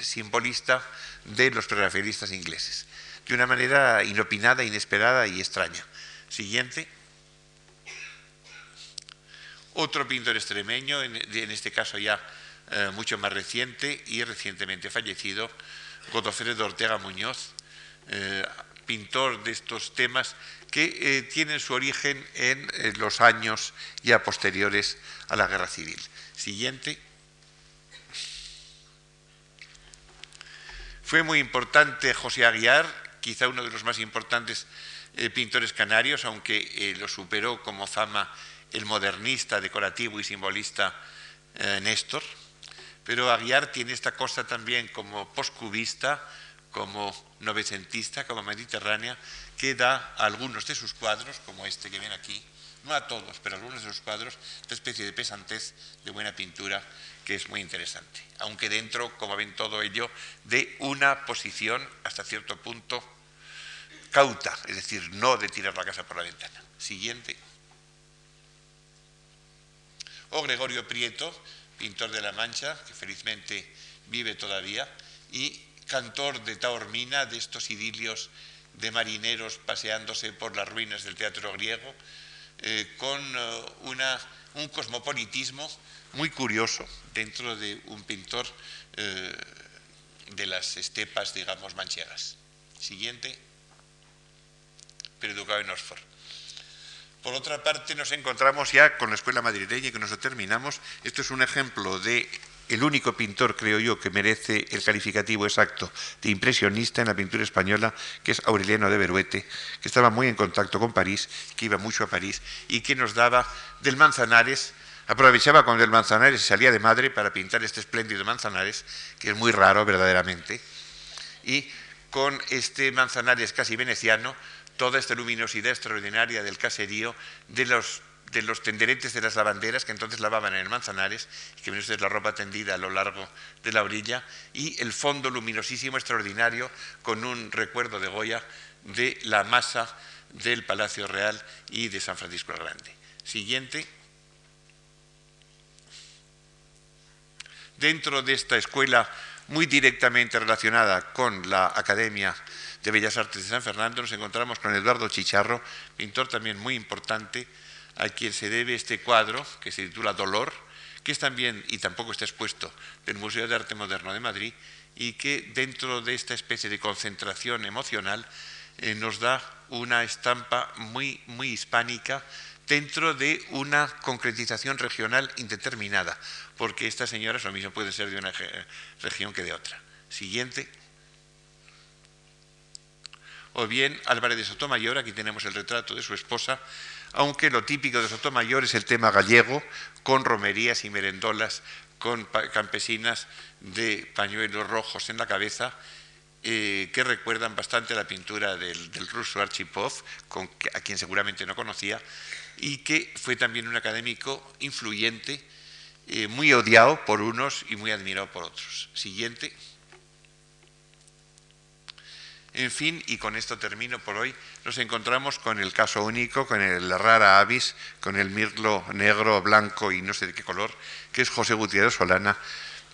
simbolista de los prerrafaelistas ingleses, de una manera inopinada, inesperada y extraña. Siguiente. Otro pintor extremeño, en, este caso ya eh, mucho más reciente y recientemente fallecido, Godofredo Ortega Muñoz, eh, pintor de estos temas que eh, tienen su origen en los años ya posteriores a la Guerra Civil. Siguiente. Fue muy importante José Aguiar, quizá uno de los más importantes pintores canarios, aunque lo superó como fama el modernista, decorativo y simbolista eh, Néstor, pero Aguiar tiene esta cosa también como postcubista, como novecentista, como mediterránea, que da a algunos de sus cuadros, como este que ven aquí, no a todos, pero a algunos de sus cuadros, esta especie de pesantez de buena pintura que es muy interesante, aunque dentro, como ven todo ello, de una posición hasta cierto punto cauta, es decir, no de tirar la casa por la ventana. Siguiente o Gregorio Prieto, pintor de La Mancha, que felizmente vive todavía, y cantor de Taormina, de estos idilios de marineros paseándose por las ruinas del teatro griego, eh, con una, un cosmopolitismo muy curioso dentro de un pintor de las estepas, digamos, manchegas. Siguiente, pero en Oxford. Por otra parte, nos encontramos ya con la escuela madrileña y con eso terminamos. Esto es un ejemplo de el único pintor, creo yo, que merece el calificativo exacto de impresionista en la pintura española, que es Aureliano de Beruete, que estaba muy en contacto con París, que iba mucho a París y que nos daba del Manzanares, aprovechaba cuando el Manzanares salía de madre para pintar este espléndido Manzanares, que es muy raro verdaderamente, y con este Manzanares casi veneciano, toda esta luminosidad extraordinaria del caserío, de los de los tenderetes de las lavanderas que entonces lavaban en el Manzanares, que ven ustedes la ropa tendida a lo largo de la orilla, y el fondo luminosísimo extraordinario con un recuerdo de Goya de la masa del Palacio Real y de San Francisco el Grande. Siguiente. Dentro de esta escuela muy directamente relacionada con la Academia de Bellas Artes de San Fernando, nos encontramos con Eduardo Chicharro, pintor también muy importante, a quien se debe este cuadro, que se titula Dolor, que es también, y tampoco está expuesto, del Museo de Arte Moderno de Madrid, y que dentro de esta especie de concentración emocional eh, nos da una estampa muy, muy hispánica dentro de una concretización regional indeterminada, porque esta señora lo mismo puede ser de una región que de otra. Siguiente. O bien Álvarez de Sotomayor, aquí tenemos el retrato de su esposa, aunque lo típico de Sotomayor es el tema gallego, con romerías y merendolas, con campesinas de pañuelos rojos en la cabeza, eh, que recuerdan bastante la pintura del, ruso Archipov, a quien seguramente no conocía, y que fue también un académico influyente, eh, muy odiado por unos y muy admirado por otros. Siguiente. En fin, y con esto termino por hoy, nos encontramos con el caso único, con el, rara avis, con el mirlo negro, blanco y no sé de qué color, que es José Gutiérrez Solana,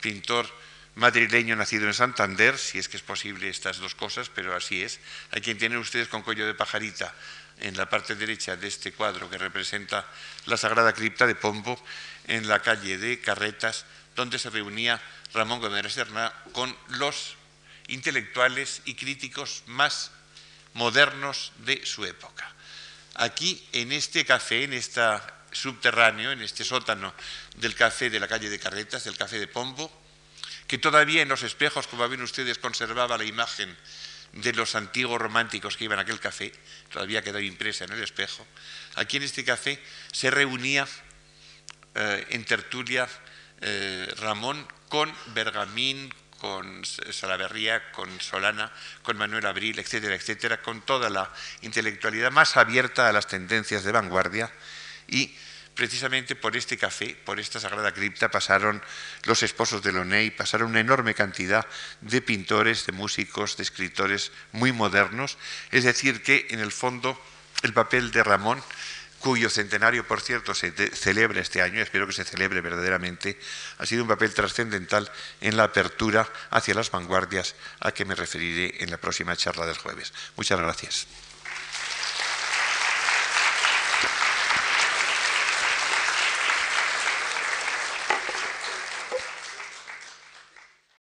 pintor madrileño nacido en Santander, si es que es posible estas dos cosas, pero así es, a quien tienen ustedes con cuello de pajarita en la parte derecha de este cuadro que representa la Sagrada Cripta de Pombo, en la calle de Carretas, donde se reunía Ramón Gómez Serna con los intelectuales y críticos más modernos de su época. Aquí, en este café, en este subterráneo, en este sótano del café de la calle de Carretas, del café de Pombo, que todavía en los espejos, como ven ustedes, conservaba la imagen de los antiguos románticos que iban a aquel café, todavía quedó impresa en el espejo, aquí en este café se reunía eh, en tertulia eh, Ramón con Bergamín, con Salaverría, con Solana, con Manuel Abril, etcétera, etcétera, con toda la intelectualidad más abierta a las tendencias de vanguardia y precisamente por este café, por esta sagrada cripta, pasaron los esposos de Loney, pasaron una enorme cantidad de pintores, de músicos, de escritores muy modernos. Es decir, que en el fondo el papel de Ramón cuyo centenario, por cierto, se celebra este año, espero que se celebre verdaderamente, ha sido un papel trascendental en la apertura hacia las vanguardias a que me referiré en la próxima charla del jueves. Muchas gracias.